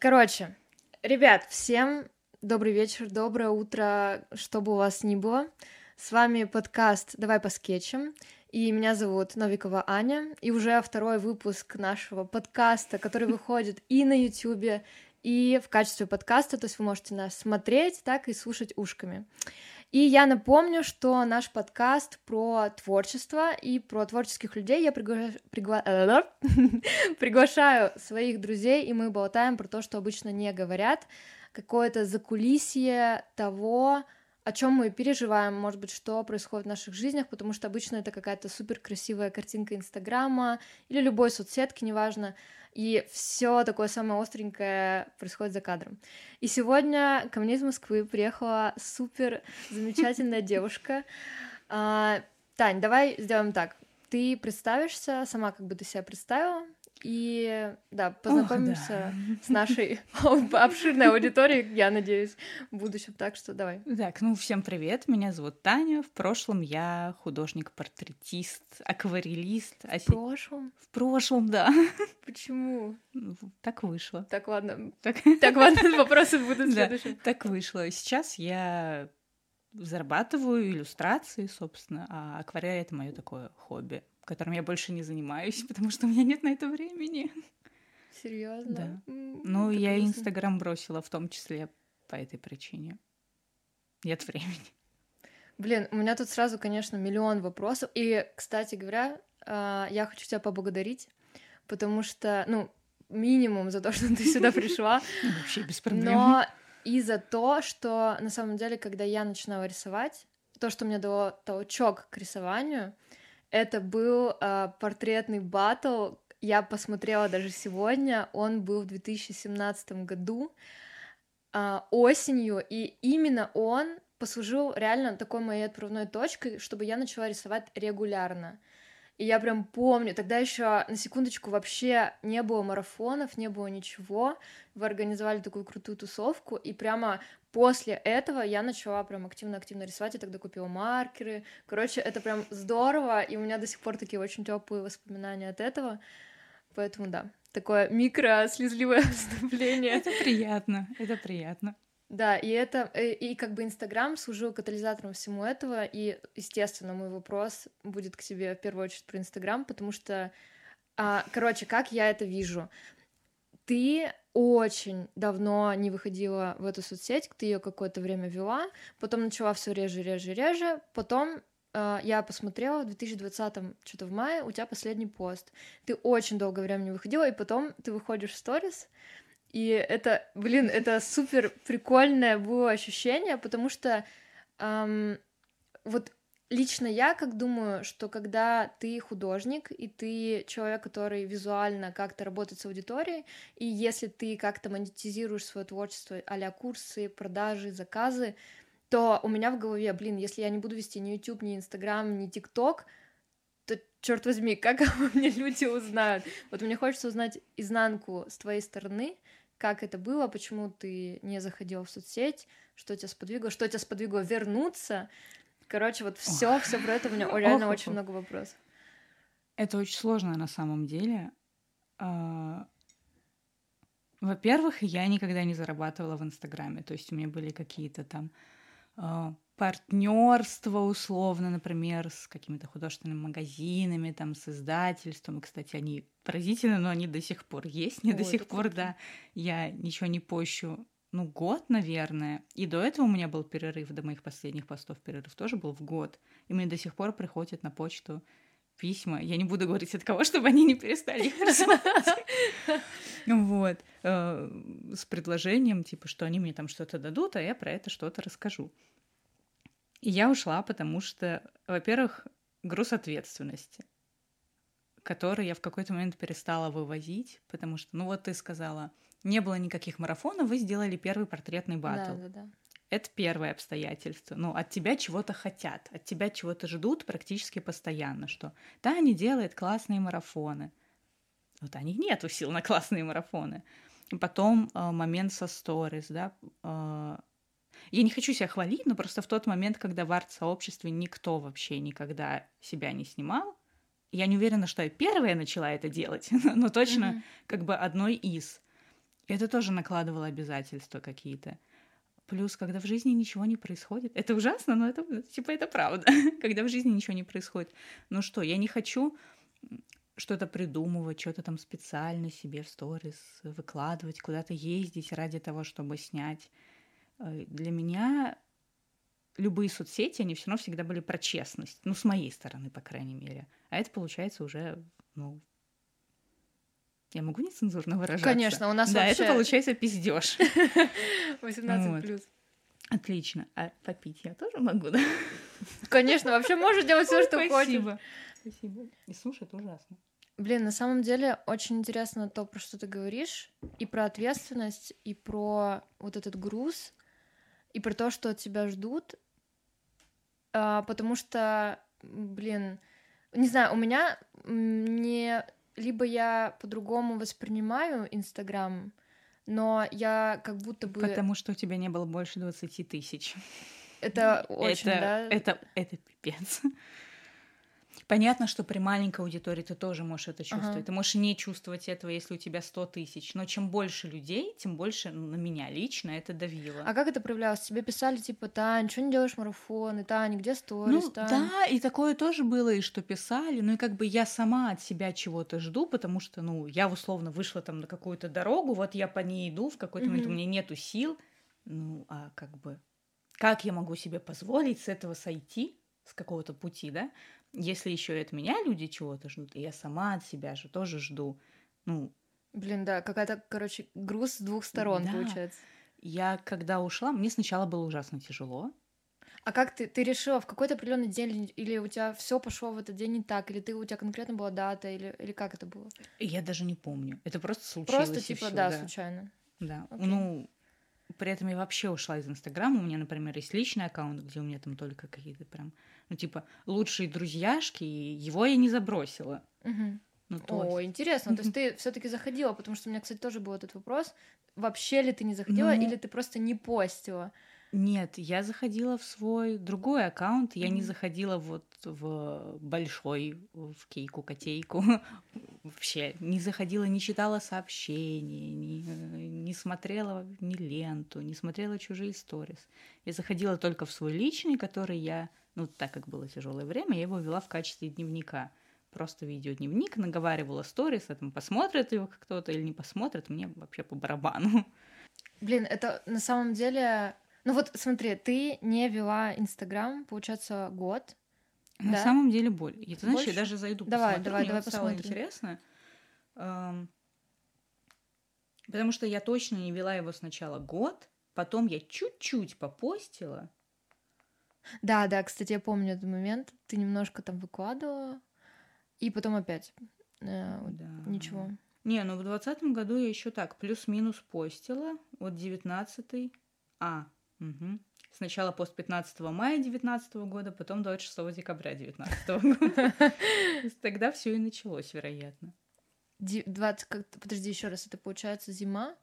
Короче, ребят, всем добрый вечер, доброе утро, что бы у вас ни было. С вами подкаст «Давай по скетчам», и меня зовут Новикова Аня, и уже второй выпуск нашего подкаста, который выходит и на Ютубе, и в качестве подкаста, то есть вы можете нас смотреть, так и слушать ушками. И я напомню, что наш подкаст про творчество и про творческих людей. Я пригла... Пригла... приглашаю своих друзей, и мы болтаем про то, что обычно не говорят, какое-то закулисье того, о чем мы переживаем, может быть, что происходит в наших жизнях, потому что обычно это какая-то супер красивая картинка Инстаграма или любой соцсетки, неважно, и все такое самое остренькое происходит за кадром. И сегодня ко мне из Москвы приехала супер замечательная девушка. А, Тань, давай сделаем так. Ты представишься, сама как бы ты себя представила, и да, познакомимся Ох, да. с нашей обширной аудиторией, я надеюсь, в будущем. Так что давай. Так, ну всем привет, меня зовут Таня. В прошлом я художник-портретист, акварелист. В а прошлом? В прошлом, да. Почему? Ну, так вышло. Так, ладно. Так, так ладно, вопросы будут следующим. Да, так вышло. Сейчас я зарабатываю иллюстрации, собственно, а акварель — это мое такое хобби которым я больше не занимаюсь, потому что у меня нет на это времени. Серьезно? Да. Ну, я Инстаграм бросила в том числе по этой причине. Нет времени. Блин, у меня тут сразу, конечно, миллион вопросов. И, кстати говоря, а, я хочу тебя поблагодарить, потому что, ну, минимум за то, что ты сюда пришла. Вообще без проблем. Но и за то, что на самом деле, когда я начинала рисовать, то, что мне дало толчок к рисованию, это был э, портретный батл. Я посмотрела даже сегодня. Он был в 2017 году э, осенью, и именно он послужил реально такой моей отправной точкой, чтобы я начала рисовать регулярно. И я прям помню, тогда еще на секундочку вообще не было марафонов, не было ничего. Вы организовали такую крутую тусовку, и прямо после этого я начала прям активно-активно рисовать. Я тогда купила маркеры. Короче, это прям здорово, и у меня до сих пор такие очень теплые воспоминания от этого. Поэтому да, такое микро-слезливое вступление. Это приятно, это приятно. Да, и это, э, и, как бы Инстаграм служил катализатором всему этого, и, естественно, мой вопрос будет к тебе в первую очередь про Инстаграм, потому что, а, короче, как я это вижу? Ты очень давно не выходила в эту соцсеть, ты ее какое-то время вела, потом начала все реже, реже, реже, потом э, я посмотрела в 2020 что-то в мае, у тебя последний пост. Ты очень долгое время не выходила, и потом ты выходишь в сторис, и это, блин, это супер прикольное было ощущение, потому что эм, вот лично я как думаю, что когда ты художник и ты человек, который визуально как-то работает с аудиторией, и если ты как-то монетизируешь свое творчество а курсы, продажи, заказы, то у меня в голове, блин, если я не буду вести ни YouTube, ни Instagram, ни TikTok, то, черт возьми, как обо мне люди узнают? Вот мне хочется узнать изнанку с твоей стороны, как это было, почему ты не заходил в соцсеть, что тебя сподвигло, что тебя сподвигло вернуться. Короче, вот все, все про это у меня реально Ох, очень много вопросов. Это очень сложно на самом деле. А, во-первых, я никогда не зарабатывала в Инстаграме, то есть у меня были какие-то там а, партнерство условно, например, с какими-то художественными магазинами, там, с издательством. И, кстати, они поразительны, но они до сих пор есть. Не Ой, до сих пор, круто. да. Я ничего не пощу, ну, год, наверное. И до этого у меня был перерыв, до моих последних постов перерыв тоже был в год. И мне до сих пор приходят на почту письма. Я не буду говорить от кого, чтобы они не перестали их присылать. Вот. Э, с предложением, типа, что они мне там что-то дадут, а я про это что-то расскажу. И я ушла, потому что, во-первых, груз ответственности, который я в какой-то момент перестала вывозить, потому что, ну вот ты сказала, не было никаких марафонов, вы сделали первый портретный батл. Да, да, да. Это первое обстоятельство. Ну, от тебя чего-то хотят, от тебя чего-то ждут практически постоянно, что Таня делает классные марафоны. Вот у них нет сил на классные марафоны. Потом э, момент со сторис, да, э, я не хочу себя хвалить, но просто в тот момент, когда в арт-сообществе никто вообще никогда себя не снимал, я не уверена, что я первая начала это делать, но точно mm-hmm. как бы одной из. Это тоже накладывало обязательства какие-то. Плюс, когда в жизни ничего не происходит. Это ужасно, но это типа это правда. когда в жизни ничего не происходит. Ну что, я не хочу что-то придумывать, что-то там специально себе в сторис выкладывать, куда-то ездить ради того, чтобы снять. Э, для меня любые соцсети, они все равно всегда были про честность. Ну, с моей стороны, по крайней мере. А это получается уже, ну, я могу нецензурно выражаться? Конечно, у нас Да, вообще... это получается пиздеж. 18 плюс. Отлично. А попить я тоже могу, да? Конечно, вообще можешь делать все, что хочешь. Спасибо. Спасибо. И слушай, это ужасно. Блин, на самом деле очень интересно то, про что ты говоришь, и про ответственность, и про вот этот груз, и про то, что от тебя ждут, а, потому что, блин, не знаю, у меня не либо я по-другому воспринимаю Инстаграм, но я как будто бы... Потому что у тебя не было больше 20 тысяч. Это очень, это, да? Это, это пипец. Понятно, что при маленькой аудитории ты тоже можешь это чувствовать. Ага. Ты можешь не чувствовать этого, если у тебя 100 тысяч. Но чем больше людей, тем больше на меня лично это давило. А как это проявлялось? Тебе писали, типа, Тань, что не делаешь марафоны? Тань, где сторис? Ну, Тань? да, и такое тоже было, и что писали. Ну, и как бы я сама от себя чего-то жду, потому что, ну, я условно вышла там на какую-то дорогу, вот я по ней иду, в какой-то mm-hmm. момент у меня нету сил. Ну, а как бы... Как я могу себе позволить с этого сойти, с какого-то пути, да? Если еще и от меня люди чего-то ждут, и я сама от себя же тоже жду. Ну, Блин, да, какая-то, короче, груз с двух сторон да. получается. Я когда ушла, мне сначала было ужасно тяжело. А как ты, ты решила в какой-то определенный день, или у тебя все пошло в этот день не так, или ты у тебя конкретно была дата, или, или как это было? Я даже не помню. Это просто случилось. Просто типа, всё, да, да, случайно. Да. Okay. Ну, при этом я вообще ушла из Инстаграма. У меня, например, есть личный аккаунт, где у меня там только какие-то прям, ну, типа, лучшие друзьяшки, и его я не забросила. Угу. Ну, то О, есть... интересно. То есть ты все-таки заходила, потому что у меня, кстати, тоже был этот вопрос. Вообще ли ты не заходила, ну... или ты просто не постила? Нет, я заходила в свой другой аккаунт, я mm-hmm. не заходила вот в большой, в кейку-котейку, вообще не заходила, не читала сообщения, не, не смотрела ни ленту, не смотрела чужие сторис. Я заходила только в свой личный, который я, ну так как было тяжелое время, я его вела в качестве дневника. Просто видеодневник, наговаривала сторис, а там посмотрит его кто-то или не посмотрит, мне вообще по барабану. Блин, это на самом деле ну вот смотри, ты не вела Инстаграм, получается, год. На да? самом деле боль. И ты знаешь, Больше? я даже зайду давай, посмотрю, давай, мне давай вот стало посмотрим. интересно. Потому что я точно не вела его сначала год, потом я чуть-чуть попостила. Да, да, кстати, я помню этот момент. Ты немножко там выкладывала, и потом опять. Э, да. Ничего. Не, ну в двадцатом году я еще так, плюс-минус постила. Вот девятнадцатый. А, Угу. Сначала пост 15 мая 2019 года, потом 26 декабря 2019 года. Тогда все и началось, вероятно. 20, как, подожди, еще раз, это получается зима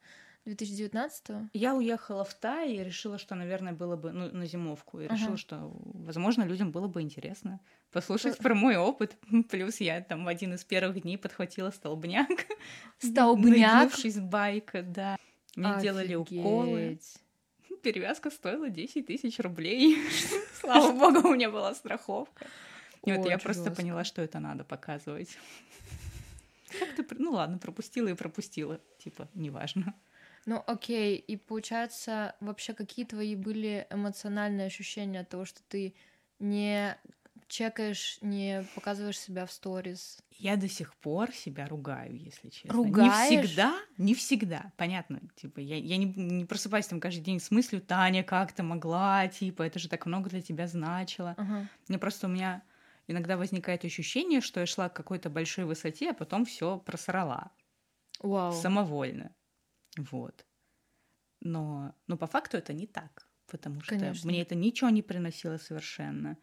2019 -го? Я уехала в Тай и решила, что, наверное, было бы, ну, на зимовку, и решила, ага. что, возможно, людям было бы интересно послушать про мой опыт. Плюс я там в один из первых дней подхватила столбняк. Столбняк? с байка, да. Мне Офигеть. делали уколы перевязка стоила 10 тысяч рублей. Слава богу, у меня была страховка. И вот я просто поняла, что это надо показывать. Как ты... Ну ладно, пропустила и пропустила. Типа, неважно. Ну окей, и получается, вообще какие твои были эмоциональные ощущения от того, что ты не чекаешь, не показываешь себя в сторис? Я до сих пор себя ругаю, если честно. Ругаешь? Не всегда, не всегда, понятно. Типа, я, я не, не просыпаюсь там каждый день с мыслью, Таня, как ты могла, типа, это же так много для тебя значило. Ага. Мне просто у меня иногда возникает ощущение, что я шла к какой-то большой высоте, а потом все просрала. Вау. Самовольно. Вот. Но, но по факту это не так, потому что Конечно. мне это ничего не приносило совершенно.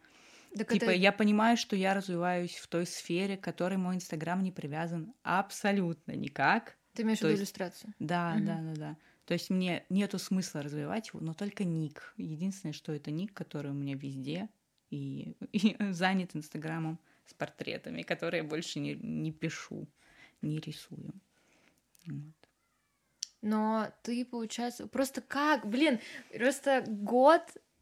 Так типа, это... я понимаю, что я развиваюсь в той сфере, к которой мой Инстаграм не привязан абсолютно никак. Ты имеешь в виду иллюстрацию? Да, угу. да, да, да. То есть мне нету смысла развивать его, но только ник. Единственное, что это ник, который у меня везде и, и занят Инстаграмом с портретами, которые я больше не, не пишу, не рисую. Вот. Но ты, получается, просто как, блин, просто год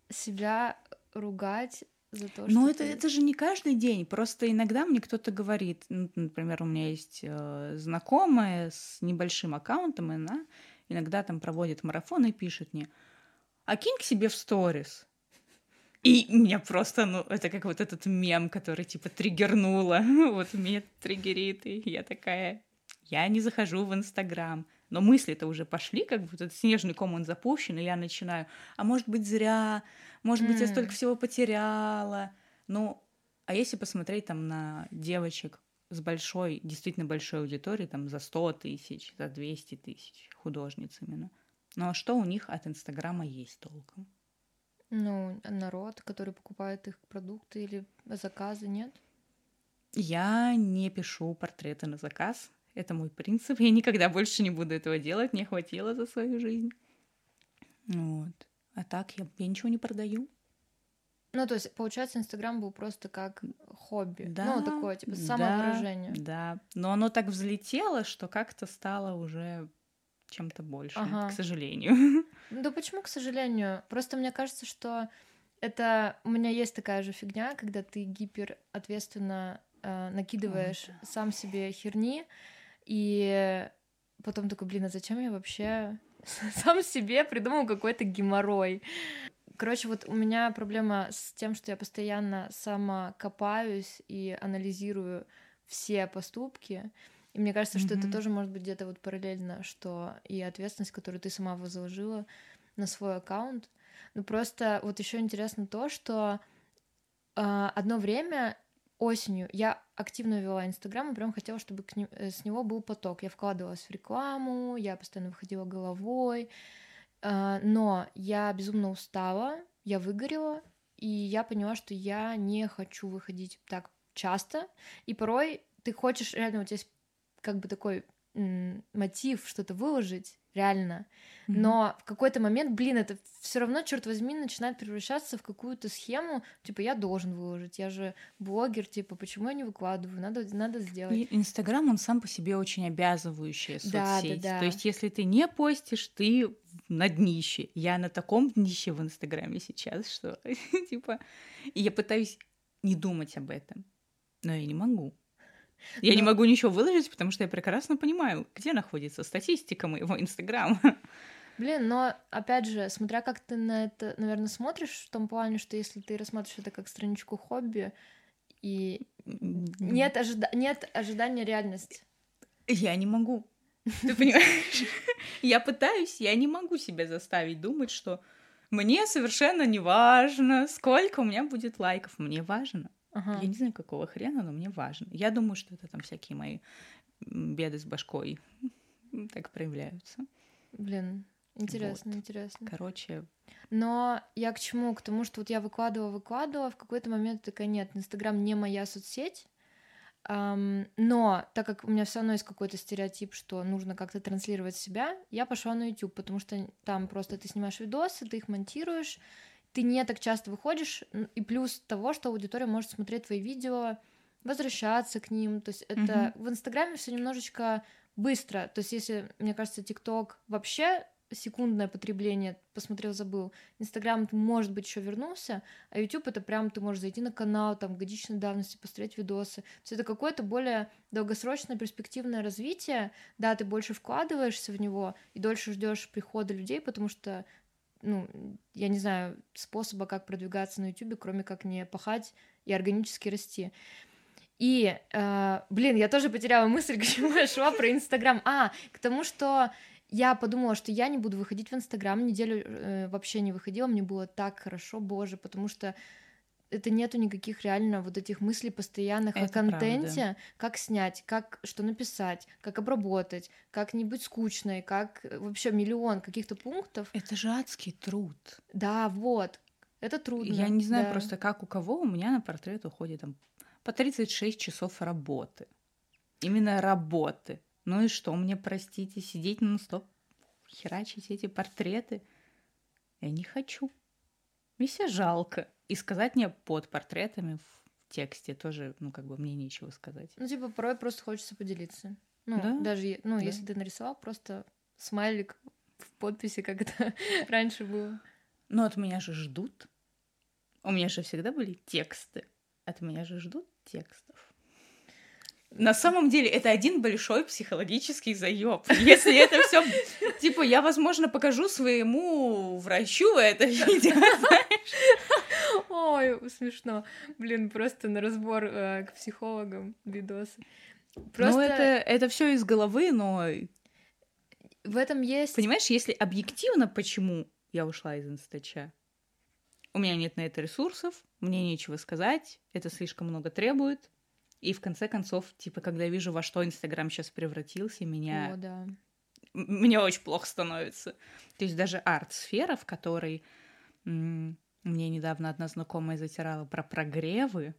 себя ругать за то, что... Ну, это, ты... это же не каждый день. Просто иногда мне кто-то говорит, ну, например, у меня есть э, знакомая с небольшим аккаунтом, и она иногда там проводит марафон и пишет мне, а кинь к себе в сторис. И меня просто, ну, это как вот этот мем, который типа триггернула. вот меня триггерит, и я такая, я не захожу в Инстаграм. Но мысли-то уже пошли, как бы этот снежный ком, он запущен, и я начинаю, а может быть зря, может быть, я столько всего потеряла. Ну, а если посмотреть там на девочек с большой, действительно большой аудиторией, там за 100 тысяч, за 200 тысяч художниц именно. Ну а что у них от Инстаграма есть толком? Ну, народ, который покупает их продукты или заказы, нет? Я не пишу портреты на заказ. Это мой принцип. Я никогда больше не буду этого делать. Мне хватило за свою жизнь. Вот. А так я, я ничего не продаю. Ну, то есть, получается, Инстаграм был просто как хобби. Да, ну, такое, типа, самовыражение. Да, да. Но оно так взлетело, что как-то стало уже чем-то больше, ага. к сожалению. Да почему, к сожалению? Просто мне кажется, что это... У меня есть такая же фигня, когда ты гиперответственно э, накидываешь Ой, да. сам себе херни, и потом такой, блин, а зачем я вообще сам себе придумал какой-то геморрой? Короче, вот у меня проблема с тем, что я постоянно сама копаюсь и анализирую все поступки. И мне кажется, mm-hmm. что это тоже может быть где-то вот параллельно, что и ответственность, которую ты сама возложила на свой аккаунт. Ну просто вот еще интересно то, что э, одно время осенью я активно вела Инстаграм и прям хотела, чтобы ним, э, с него был поток. Я вкладывалась в рекламу, я постоянно выходила головой, а, но я безумно устала, я выгорела, и я поняла, что я не хочу выходить так часто, и порой ты хочешь, реально, у тебя есть как бы такой мотив что-то выложить, реально. Mm-hmm. Но в какой-то момент, блин, это все равно, черт возьми, начинает превращаться в какую-то схему, типа, я должен выложить, я же блогер, типа, почему я не выкладываю, надо, надо сделать. И Инстаграм, он сам по себе очень обязывающая соцсеть. Да, да, да. То есть, если ты не постишь, ты на днище. Я на таком днище в Инстаграме сейчас, что, типа, и я пытаюсь не думать об этом, но я не могу. Я Но... не могу ничего выложить, потому что я прекрасно понимаю, где находится статистика моего Инстаграма. Блин, но опять же, смотря как ты на это, наверное, смотришь, в том плане, что если ты рассматриваешь это как страничку хобби, и нет, ожида... нет ожидания реальности. Я не могу. Ты понимаешь? Я пытаюсь, я не могу себя заставить думать, что мне совершенно не важно, сколько у меня будет лайков. Мне важно Ага. Я не знаю, какого хрена, но мне важно. Я думаю, что это там всякие мои беды с башкой так проявляются. Блин, интересно, вот. интересно. Короче. Но я к чему? К тому, что вот я выкладывала, выкладывала, в какой-то момент такая, нет, Инстаграм не моя соцсеть, Um, но так как у меня все равно есть какой-то стереотип, что нужно как-то транслировать себя, я пошла на YouTube, потому что там просто ты снимаешь видосы, ты их монтируешь, ты не так часто выходишь, и плюс того, что аудитория может смотреть твои видео, возвращаться к ним, то есть это mm-hmm. в Инстаграме все немножечко быстро, то есть если, мне кажется, ТикТок вообще секундное потребление, посмотрел, забыл. Инстаграм, может быть, еще вернулся, а YouTube это прям ты можешь зайти на канал, там, годичной давности, посмотреть видосы. Все это какое-то более долгосрочное перспективное развитие. Да, ты больше вкладываешься в него и дольше ждешь прихода людей, потому что ну, я не знаю способа, как продвигаться на YouTube, кроме как не пахать и органически расти. И, э, блин, я тоже потеряла мысль, к чему я шла про Инстаграм. А, к тому, что я подумала, что я не буду выходить в Инстаграм, неделю э, вообще не выходила, мне было так хорошо, боже, потому что это нету никаких реально вот этих мыслей постоянных это о контенте, правда. как снять, как что написать, как обработать, как не быть скучной, как э, вообще миллион каких-то пунктов. Это же адский труд. Да, вот. Это трудно. Я не знаю да. просто, как у кого у меня на портрет уходит там по 36 часов работы. Именно работы. Ну и что мне, простите, сидеть на стоп, херачить эти портреты? Я не хочу. Мне себя жалко. И сказать мне под портретами в тексте тоже, ну, как бы мне нечего сказать. Ну, типа, порой просто хочется поделиться. Ну, да? даже, ну, да. если ты нарисовал, просто смайлик в подписи, как это раньше было. Но от меня же ждут. У меня же всегда были тексты. От меня же ждут текстов. На самом деле это один большой психологический заеб. Если это все, типа, я, возможно, покажу своему врачу это видео, знаешь? Ой, смешно. Блин, просто на разбор э, к психологам видосы. Ну, просто... Ну, это, это все из головы, но... В этом есть... Понимаешь, если объективно, почему я ушла из инстача? У меня нет на это ресурсов, мне нечего сказать, это слишком много требует. И в конце концов, типа, когда я вижу, во что Инстаграм сейчас превратился, меня... О, да. Мне очень плохо становится. То есть даже арт-сфера, в которой мне недавно одна знакомая затирала про прогревы,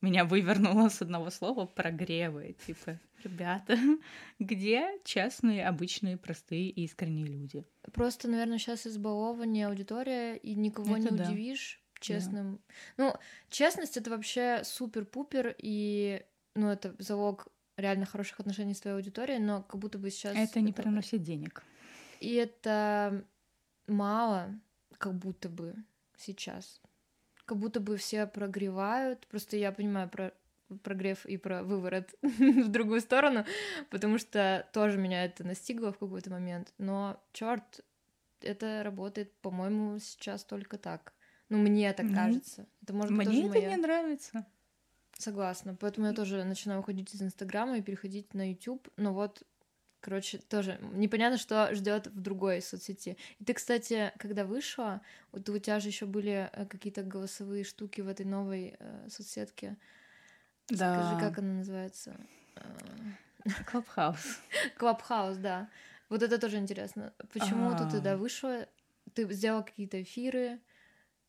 меня вывернуло с одного слова прогревы. Типа, ребята, где честные, обычные, простые и искренние люди? Просто, наверное, сейчас избалование аудитория, и никого это не да. удивишь честным. Да. Ну, честность это вообще супер-пупер, и ну, это залог реально хороших отношений с твоей аудиторией, но как будто бы сейчас... Это не это... приносит денег. И это мало, как будто бы сейчас как будто бы все прогревают. Просто я понимаю про прогрев и про выворот в другую сторону, потому что тоже меня это настигло в какой-то момент. Но черт, это работает, по-моему, сейчас только так. Ну, мне так mm-hmm. кажется. Это может быть Мне это моя... не нравится. Согласна. Поэтому я тоже начинаю уходить из Инстаграма и переходить на YouTube. Но вот Короче, тоже непонятно, что ждет в другой соцсети. И ты, кстати, когда вышла, вот у тебя же еще были э, какие-то голосовые штуки в этой новой э, соцсетке. Да. Скажи, как она называется? Clubhouse. Clubhouse, да. Вот это тоже интересно. Почему ты туда вышла? Ты сделала какие-то эфиры,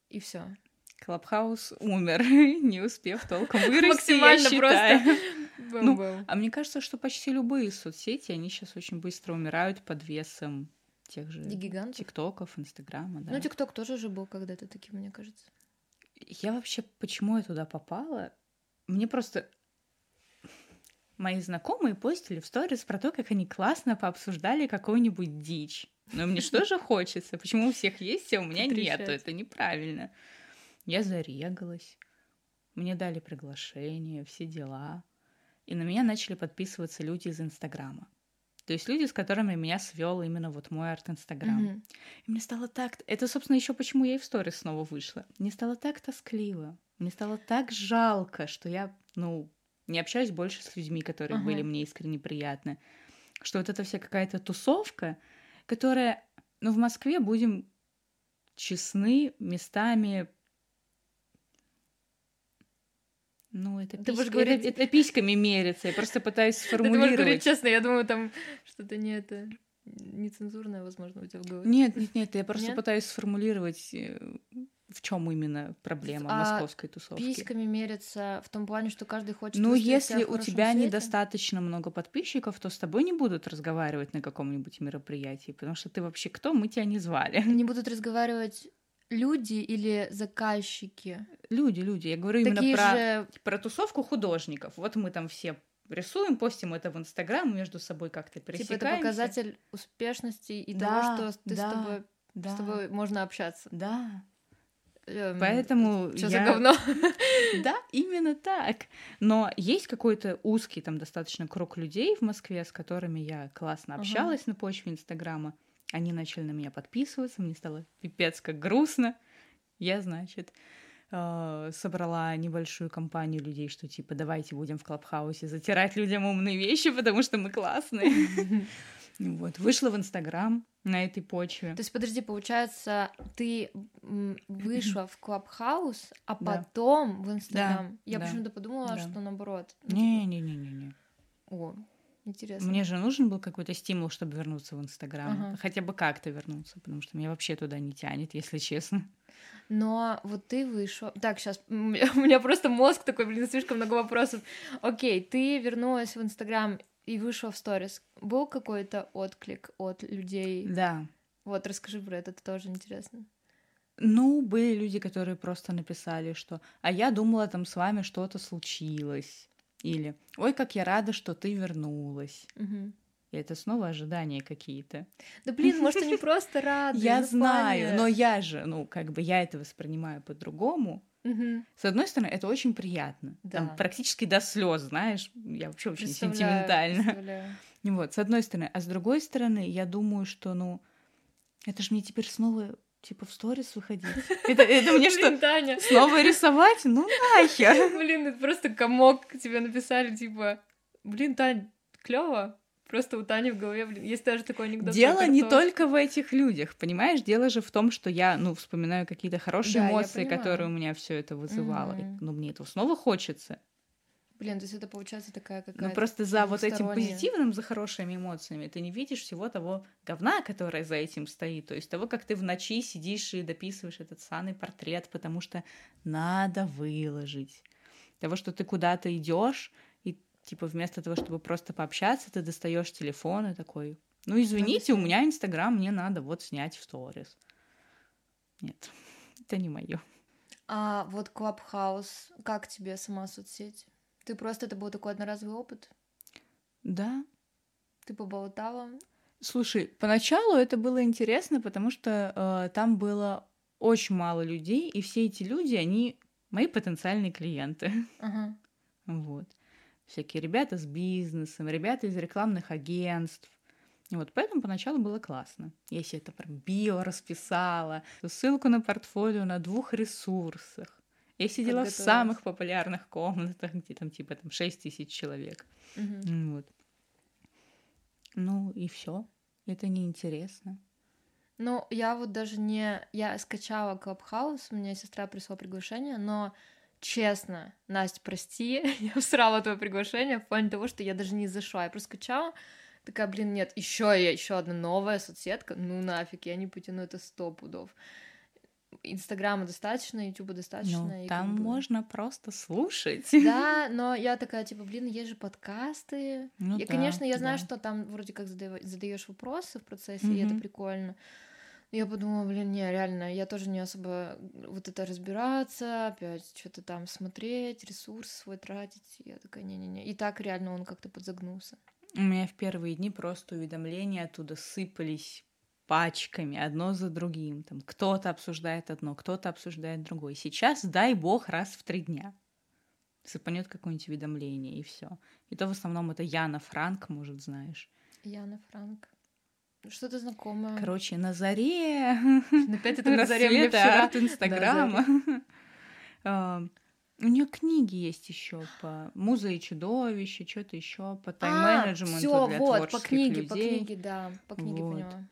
и все. Клабхаус умер, не успев толком вырасти, Максимально просто ну, а мне кажется, что почти любые соцсети, они сейчас очень быстро умирают под весом тех же тиктоков, инстаграма, да. Ну, тикток тоже же был когда-то таким, мне кажется. Я вообще, почему я туда попала? Мне просто мои знакомые постили в сторис про то, как они классно пообсуждали какую-нибудь дичь. Но мне что же хочется? Почему у всех есть, а у меня нет? Это неправильно. Я зарегалась. Мне дали приглашение, все дела и на меня начали подписываться люди из Инстаграма. То есть люди, с которыми меня свел именно вот мой арт-инстаграм. Mm-hmm. И мне стало так... Это, собственно, еще почему я и в сторис снова вышла. Мне стало так тоскливо. Мне стало так жалко, что я, ну, не общаюсь больше с людьми, которые uh-huh. были мне искренне приятны. Что вот эта вся какая-то тусовка, которая, ну, в Москве, будем честны, местами Ну, это, ты писька, говорить... это, это письками мерится. Я просто пытаюсь сформулировать. Ты можешь говорить честно, я думаю, там что-то не это нецензурное, возможно, у тебя в голове. Нет, нет, нет, я просто нет? пытаюсь сформулировать, э, в чем именно проблема а московской тусовки. Письками мерится в том плане, что каждый хочет. Ну, если у тебя свете? недостаточно много подписчиков, то с тобой не будут разговаривать на каком-нибудь мероприятии, потому что ты вообще кто? Мы тебя не звали. Не будут разговаривать люди или заказчики? Люди, люди. Я говорю Такие именно про, же... про тусовку художников. Вот мы там все рисуем, постим это в Инстаграм, между собой как-то пересекаемся. Типа это показатель успешности и да, того, что ты да, с, тобой, да. с тобой можно общаться. Да. Эм, Поэтому что я... за говно? Да, именно так. Но есть какой-то узкий там достаточно круг людей в Москве, с которыми я классно общалась uh-huh. на почве Инстаграма. Они начали на меня подписываться, мне стало пипец как грустно. Я, значит, э, собрала небольшую компанию людей, что типа давайте будем в Клабхаусе затирать людям умные вещи, потому что мы классные. Вот, вышла в Инстаграм на этой почве. То есть, подожди, получается, ты вышла в Клабхаус, а потом в Инстаграм. Я почему-то подумала, что наоборот. Не-не-не-не-не. О, Интересно. Мне же нужен был какой-то стимул, чтобы вернуться в Инстаграм. Ага. Хотя бы как-то вернуться, потому что меня вообще туда не тянет, если честно. Но вот ты вышел. Так, сейчас у меня просто мозг такой, блин, слишком много вопросов. Окей, ты вернулась в Инстаграм и вышла в сторис. Был какой-то отклик от людей? Да. Вот, расскажи про это, это тоже интересно. Ну, были люди, которые просто написали, что «А я думала, там с вами что-то случилось». Или «Ой, как я рада, что ты вернулась». Угу. И это снова ожидания какие-то. Да блин, может, они просто рады. Я ну, знаю, но я же, ну, как бы я это воспринимаю по-другому. С одной стороны, это очень приятно. Да. Там практически до слез, знаешь. Я вообще очень Представляю, сентиментальна. представляю. Вот, с одной стороны. А с другой стороны, я думаю, что, ну, это же мне теперь снова, типа, в сторис выходить. Это, это мне что, Таня, снова рисовать? Ну, нахер. блин, это просто комок тебе написали, типа, блин, Тань, клево. Просто у Тани в голове, блин, есть даже такой анекдот. Дело не только в этих людях, понимаешь? Дело же в том, что я, ну, вспоминаю какие-то хорошие Да, эмоции, которые у меня все это вызывало. И, Мгм. Ну, мне этого снова хочется. Блин, то есть это получается такая какая-то... Но просто за вот этим позитивным, за хорошими эмоциями ты не видишь всего того говна, которое за этим стоит. То есть того, как ты в ночи сидишь и дописываешь этот саный портрет, потому что надо выложить. Того, что ты куда-то идешь типа вместо того, чтобы просто пообщаться, ты достаешь телефон и такой, ну извините, у снять». меня Инстаграм, мне надо вот снять в сторис. Нет, это не мое. А вот Клабхаус, как тебе сама соцсеть? Ты просто, это был такой одноразовый опыт? Да, Ты поболтала? Слушай, поначалу это было интересно, потому что э, там было очень мало людей, и все эти люди, они мои потенциальные клиенты. Ага. Вот. Всякие ребята с бизнесом, ребята из рекламных агентств. И Вот, поэтому поначалу было классно. Я себе это прям био расписала, ссылку на портфолио на двух ресурсах. Я сидела в самых популярных комнатах, где там типа там 6 тысяч человек. М, Вот. Ну и все. Это неинтересно. Ну, я вот даже не... Я скачала Клабхаус, у меня сестра прислала приглашение, но честно, Настя, прости, я всрала твое приглашение в плане того, что я даже не зашла. Я просто скачала, такая, блин, нет, еще я, еще одна новая соцсетка, ну нафиг, я не потяну это сто пудов. Инстаграма достаточно, Ютуба достаточно. Ну, там как бы- можно просто слушать. Да, но я такая, типа, блин, есть же подкасты. Ну и, да, конечно, я знаю, да. что там вроде как задаешь вопросы в процессе, и это прикольно. Я подумала, блин, не, реально, я тоже не особо вот это разбираться, опять что-то там смотреть, ресурс свой тратить. Я такая, не-не-не. И так реально он как-то подзагнулся. У меня в первые дни просто уведомления оттуда сыпались пачками, одно за другим. Там кто-то обсуждает одно, кто-то обсуждает другое. Сейчас, дай бог, раз в три дня сыпанет какое-нибудь уведомление, и все. И то в основном это Яна Франк, может, знаешь. Яна Франк. Что-то знакомое. Короче, на заре Опять это на заре мне вчера. арт Инстаграма. А, У нее книги есть еще по муза и чудовище, что-то еще по тайм-менеджменту всё, для А, вот, по книге, по книге, да, по книге Вот. поняла.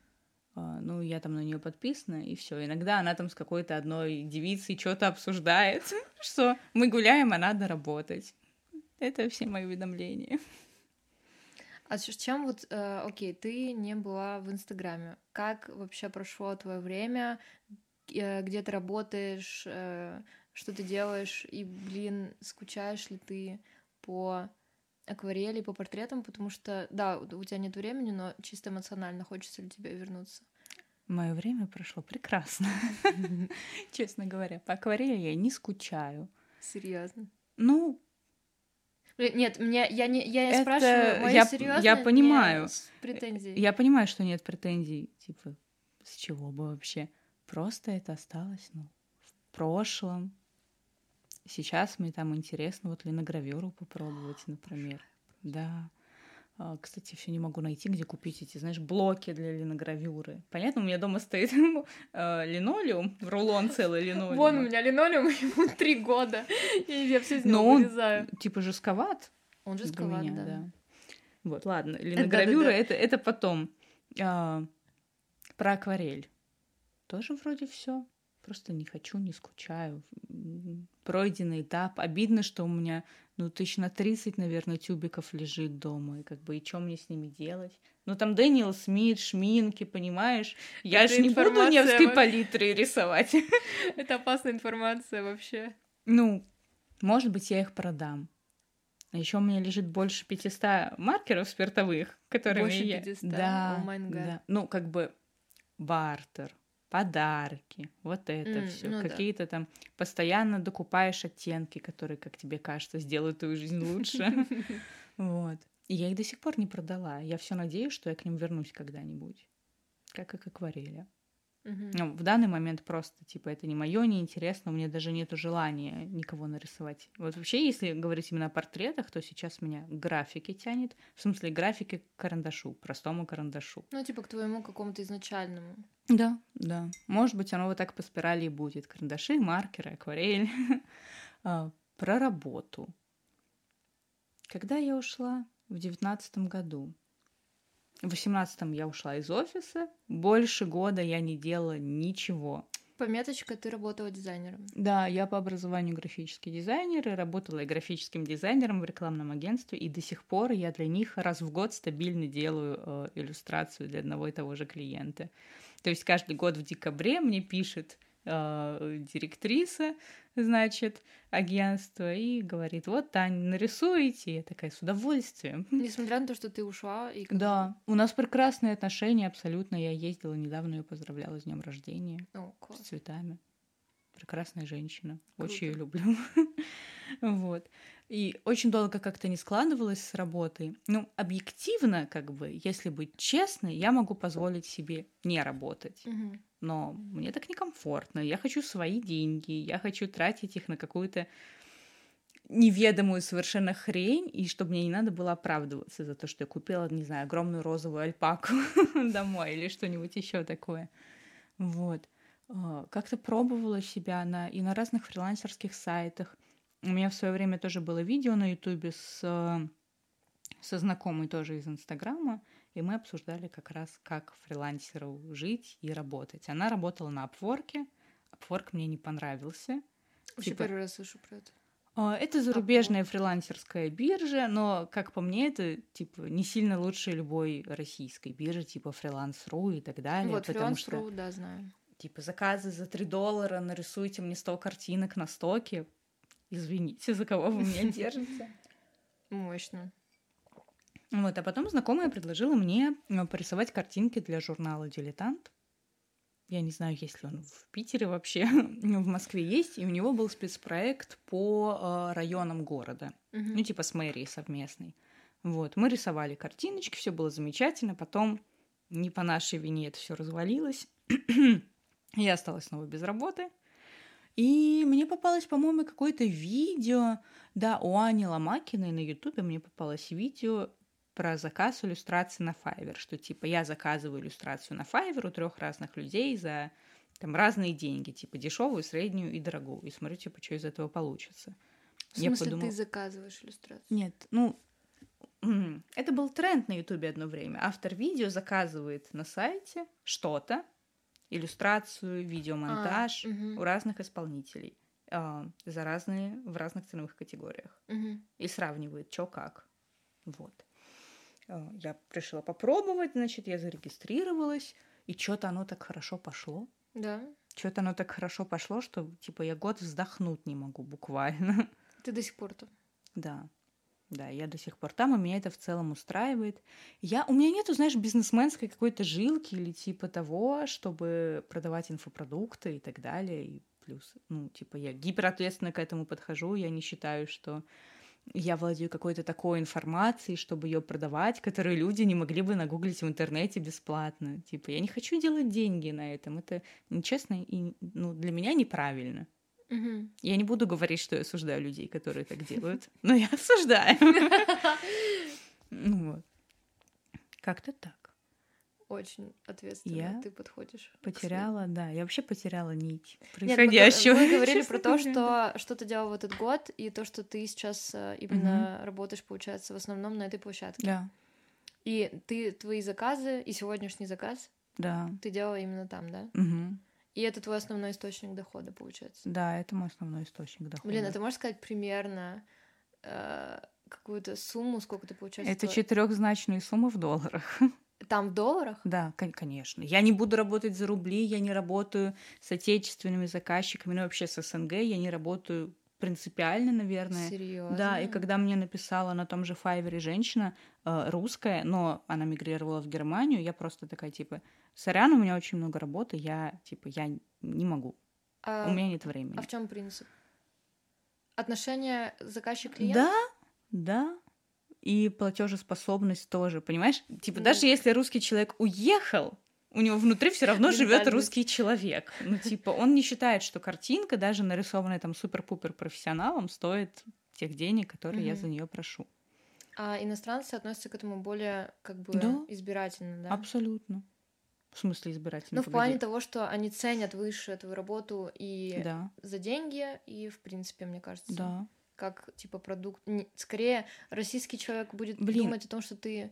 А, Ну, я там на нее подписана, и все. Иногда она там с какой-то одной девицей что-то обсуждает, что мы гуляем, а надо работать. Это все мои уведомления. А с чем вот, э, окей, ты не была в Инстаграме. Как вообще прошло твое время? Э, где ты работаешь? э, что ты делаешь? И, блин, скучаешь ли ты по акварели, по портретам? Потому что, да, у тебя нет времени, но чисто эмоционально хочется ли тебе вернуться? Мое время прошло прекрасно. Честно говоря, по акварели я не скучаю. Серьезно. Ну, Нет, мне я не я Это спрашиваю, моё я- серьёзно, я понимаю. с претензией. я понимаю, что нет претензий, типа, с чего бы вообще. Просто это осталось, ну, в прошлом. Сейчас мне там интересно вот линогравюру попробовать, например. Да. А, Кстати, все не могу найти, где купить эти, знаешь, блоки для линогравюры. Понятно, у меня дома стоит э, линолеум, рулон целый линолеум. Вон у меня линолеум, ему три года. И я все из Но него он вырезаю. типа жестковат. Он же для сковат, меня, да. Вот, ладно, линогравюра это, это потом. А, про акварель. Тоже вроде все. Просто не хочу, не скучаю. Пройденный этап. Обидно, что у меня, ну, тысяч на 30, наверное, тюбиков лежит дома. И как бы, и что мне с ними делать? Ну, там Дэниел Смит, шминки, понимаешь? Я Это же не буду Невской палитрой рисовать. Это опасная информация вообще. Ну, может быть, я их продам. А еще у меня лежит больше 500 маркеров спиртовых, которыми Больше я... 500? Да, О май гад. да. Ну, как бы бартер, подарки, вот это М, все. ну да. Какие-то там постоянно докупаешь оттенки, которые, как тебе кажется, сделают твою жизнь лучше. Вот. И я их до сих пор не продала. Я все надеюсь, что я к ним вернусь когда-нибудь. Как и к акварели. Ну, в данный момент просто, типа, это не мое, не интересно, у меня даже нету желания никого нарисовать. Вот вообще, если говорить именно о портретах, то сейчас меня к графике тянет. В смысле, графике к карандашу, простому карандашу. Ну, типа к твоему какому-то изначальному. Да, да. Может быть, оно вот так по спирали и будет. Карандаши, маркеры, акварель. А, Про работу. Когда я ушла? В девятнадцатом году. В восемнадцатом я ушла из офиса. Больше года я не делала ничего. Пометочка, ты работала дизайнером. Да, я по образованию графический дизайнер и работала и графическим дизайнером в рекламном агентстве, и до сих пор я для них раз в год стабильно делаю э, иллюстрацию для одного и того же клиента. То есть каждый год в декабре мне пишет э, директриса, значит, агентства и говорит, вот, Таня, нарисуете? Я такая, с удовольствием. Несмотря на то, что ты ушла и... Да, у нас прекрасные отношения абсолютно. Я ездила недавно, ее поздравляла с днем рождения. О, с цветами. Прекрасная женщина. Круто. Очень ее люблю. Вот. И очень долго как-то не складывалось с работой. Ну, объективно, как бы, если быть честной, я могу позволить себе не работать. Мгм. Но мне так некомфортно. Я хочу свои деньги, я хочу тратить их на какую-то неведомую совершенно хрень, и чтобы мне не надо было оправдываться за то, что я купила, не знаю, огромную розовую альпаку домой или что-нибудь еще такое. Вот. А, Как-то пробовала себя на, и на разных фрилансерских сайтах. У меня в свое время тоже было видео на Ютубе с, э, со знакомой тоже из Инстаграма, и мы обсуждали как раз, как фрилансеру жить и работать. Она работала на Upwork. Upwork мне не понравился. Вообще Типа- первый раз слышу про это. А, Это зарубежная фрилансерская биржа, но, как по мне, это типа не сильно лучше любой российской биржи, типа фриланс.ру и так далее. вот, потому что, да, знаю. типа, заказы за 3 доллара, нарисуйте мне 100 картинок на стоке. Извините, за кого вы меня держите. Мощно. Вот, а потом знакомая предложила мне э, порисовать картинки для журнала «Дилетант». Я не знаю, есть ли он в Питере вообще, в Москве есть, и у него был спецпроект по э, районам города. Мгм. ну, типа с мэрией совместной. Вот, мы рисовали картиночки, все было замечательно, потом не по нашей вине это все развалилось. Я осталась снова без работы. И мне попалось, по-моему, какое-то видео, да, у Ани Ломакиной на Ютубе мне попалось видео про заказ иллюстрации на Fiverr, что типа я заказываю иллюстрацию на Fiverr у трех разных людей за там разные деньги, типа дешевую, среднюю и дорогую. И смотрю, типа, что из этого получится. В Я смысле, подумала- ты заказываешь иллюстрацию? Нет, ну, это был тренд на Ютубе одно время. Автор видео заказывает на сайте что-то, иллюстрацию, видеомонтаж А, мгм. у разных исполнителей а, за разные, в разных ценовых категориях. Мгм. И сравнивает, что как. Вот. А, Я решила попробовать, значит, я зарегистрировалась, и что-то оно так хорошо пошло. Да. Что-то оно так хорошо пошло, что, типа, я год вздохнуть не могу буквально. Ты до сих пор там. Да. Да, я до сих пор там, и меня это в целом устраивает. Я, у меня нету, знаешь, бизнесменской какой-то жилки или типа того, чтобы продавать инфопродукты и так далее. И плюс, ну, типа, я гиперответственно к этому подхожу. Я не считаю, что я владею какой-то такой информацией, чтобы ее продавать, которую люди не могли бы нагуглить в интернете бесплатно. Типа, я не хочу делать деньги на этом. Это нечестно и ну, для меня неправильно. Мгм. Я не буду говорить, что я осуждаю людей, которые так делают, но я осуждаю. Ну. Как-то так. Очень ответственно Я ты подходишь. Потеряла, да, я вообще потеряла нить Нет, мы, происходящего. мы говорили про то, что что ты делал в этот год, и то, что ты сейчас э, именно работаешь, получается, в основном на этой площадке. Да, И ты твои заказы и сегодняшний заказ да. ты делала именно там, да? мгм. И это твой основной источник дохода, получается. Да, это мой основной источник дохода. Блин, а ты можешь сказать примерно э, какую-то сумму, сколько ты получаешь? Это четырехзначные суммы в долларах. Там в долларах? Да, кон- конечно. Я не буду работать за рубли, я не работаю с отечественными заказчиками, ну вообще с СНГ, я не работаю принципиально, наверное. Серьезно? Да, и когда мне написала на том же Файвере женщина э, русская, но она мигрировала в Германию, я просто такая типа, сорян, у меня очень много работы, я типа я не могу, А, у меня нет времени. а в чем принцип? Отношения заказчик-клиент? Да, да. И платежеспособность тоже, понимаешь? Типа, Ну. даже если русский человек уехал, у него внутри все равно живет русский человек. Ну, типа, он не считает, что картинка, даже нарисованная там супер-пупер профессионалом, стоит тех денег, которые я за нее прошу. А иностранцы относятся к этому более как бы Да. избирательно, да? Абсолютно. В смысле избирательно? Ну, в плане того, что они ценят выше твою работу и Да, за деньги, и, в принципе, мне кажется, да. Как, типа, продукт... Скорее, российский человек будет Блин. думать о том, что ты...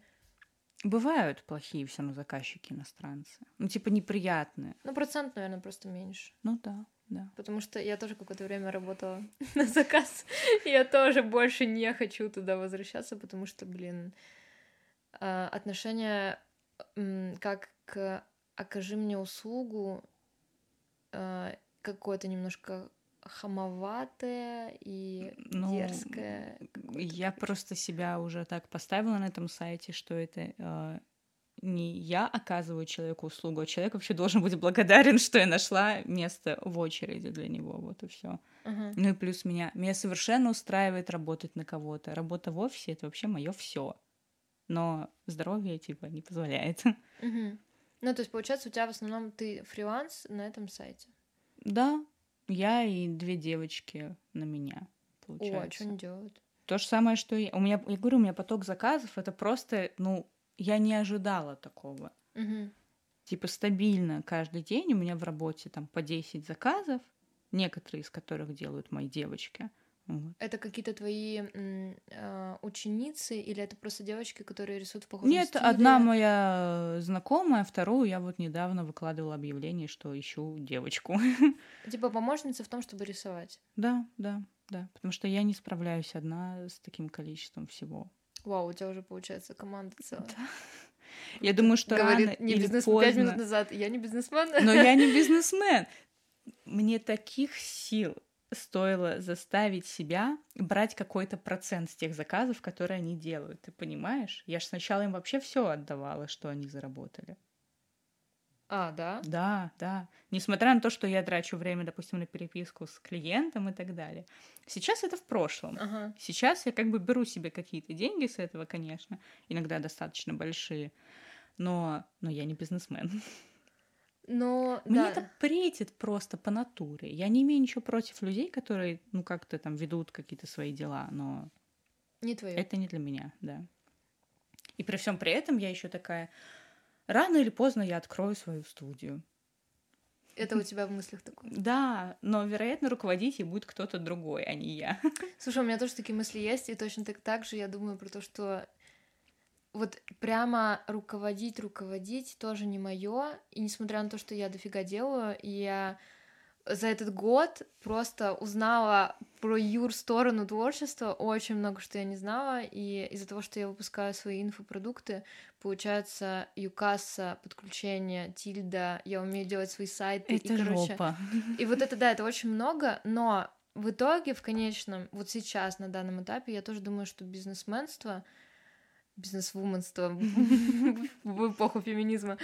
Бывают плохие все равно заказчики иностранцы. Ну, типа, неприятные. Ну, процент, наверное, просто меньше. Ну да, да. Потому что я тоже какое-то время работала на заказ. Я тоже больше не хочу туда возвращаться, потому что, блин, а, отношение как к окажи мне услугу а, какое-то немножко хамоватое и Ну, дерзкое. Я просто себя уже так поставила на этом сайте, что это э, не я оказываю человеку услугу, а человек вообще должен быть благодарен, что я нашла место в очереди для него. Вот и все. Ага. Ну и плюс меня. Меня совершенно устраивает работать на кого-то. Работа в офисе это вообще мое все. Но здоровье, типа, не позволяет. Мгм. Ну, то есть, получается, у тебя в основном ты фриланс на этом сайте. Да, я и две девочки на меня, О, а получается. что они делают? То же самое, что и у меня, я говорю, у меня поток заказов, это просто, ну, я не ожидала такого. Мгм. Типа стабильно каждый день у меня в работе там по 10 заказов, некоторые из которых делают мои девочки. Вот. Это какие-то твои а, ученицы или это просто девочки, которые рисуют в похожем Нет, стиле? одна моя знакомая, вторую я вот недавно выкладывала объявление, что ищу девочку. Типа помощница в том, чтобы рисовать. Да, да, да, потому что я не справляюсь одна с таким количеством всего. Вау, у тебя уже получается команда целая. Я думаю, что Говорит рано не или бизнесмен пять минут поздно- назад. Я не бизнесмен. Но я не бизнесмен. Мне таких сил стоило заставить себя брать какой-то процент с тех заказов, которые они делают. Ты понимаешь? Я же сначала им вообще все отдавала, что они заработали. А, да? Да, да. Несмотря на то, что я трачу время, допустим, на переписку с клиентом и так далее. Сейчас это в прошлом. Ага. Сейчас я как бы беру себе какие-то деньги с этого, конечно, иногда достаточно большие, но, но я не бизнесмен. Но, Мне да. это претит просто по натуре. Я не имею ничего против людей, которые, ну, как-то там ведут какие-то свои дела, но Не твое. это не для меня, да. И при всем при этом я еще такая, рано или поздно я открою свою студию. Это у тебя в мыслях такое. Да, но, вероятно, руководить ей будет кто-то другой, а не я. Слушай, у меня тоже такие мысли есть, и точно так, так же я думаю про то, что вот прямо руководить, руководить тоже не мое. И несмотря на то, что я дофига делаю, я за этот год просто узнала про Юр сторону творчества, очень много что я не знала, и из-за того, что я выпускаю свои инфопродукты, получается Юкасса, подключение, Тильда, я умею делать свои сайты, Это и, короче, жопа. и вот это, да, это очень много, но в итоге, в конечном, вот сейчас, на данном этапе, я тоже думаю, что бизнесменство, бизнесвуменство в эпоху феминизма,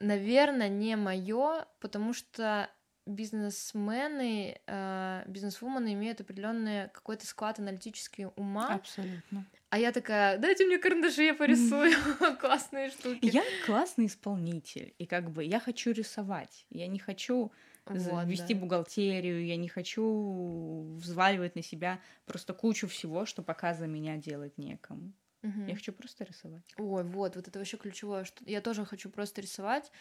наверное, не мое, потому что бизнесмены, э, бизнесвумены имеют определенный какой-то склад аналитический ума, Абсолютно. а я такая, дайте мне карандаши, я порисую классные штуки. Я классный исполнитель, и как бы я хочу рисовать. Я не хочу Вот, вести да. бухгалтерию, я не хочу взваливать на себя просто кучу всего, что пока за меня делать некому. Мгм. Я хочу просто рисовать. Ой, вот, вот это вообще ключевое, что я тоже хочу просто рисовать,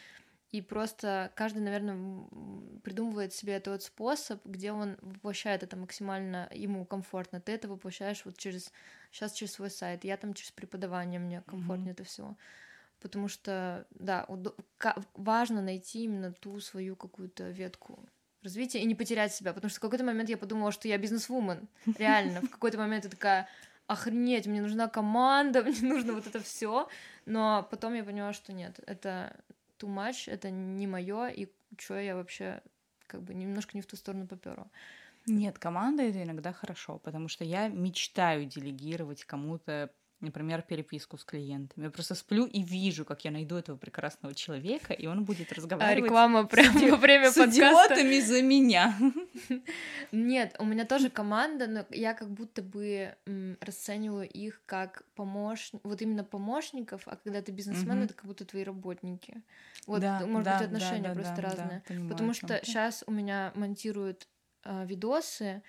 и просто каждый, наверное, придумывает себе тот способ, где он воплощает это максимально ему комфортно. Ты это воплощаешь вот через сейчас через свой сайт, я там через преподавание мне комфортнее это все. Потому что, да, важно найти именно ту свою какую-то ветку развития и не потерять себя, потому что в какой-то момент я подумала, что я бизнес-вумен, реально, в какой-то момент я такая, охренеть, мне нужна команда, мне нужно вот это все, но потом я поняла, что нет, это too much, это не мое, и что я вообще как бы немножко не в ту сторону поперла. Нет, команда это иногда хорошо, потому что я мечтаю делегировать кому-то например, переписку с клиентами. Я просто сплю и вижу, как я найду этого прекрасного человека, и он будет А разговаривать реклама прямо во время с подкаста. идиотами за меня. Нет, у меня тоже команда, но я как будто бы расцениваю их как помощ... вот именно помощников, а когда ты бизнесмен, это как будто твои работники. Вот, Да, может да, быть, отношения да, просто разные. понимаю, Потому что сейчас у меня монтируют а, видосы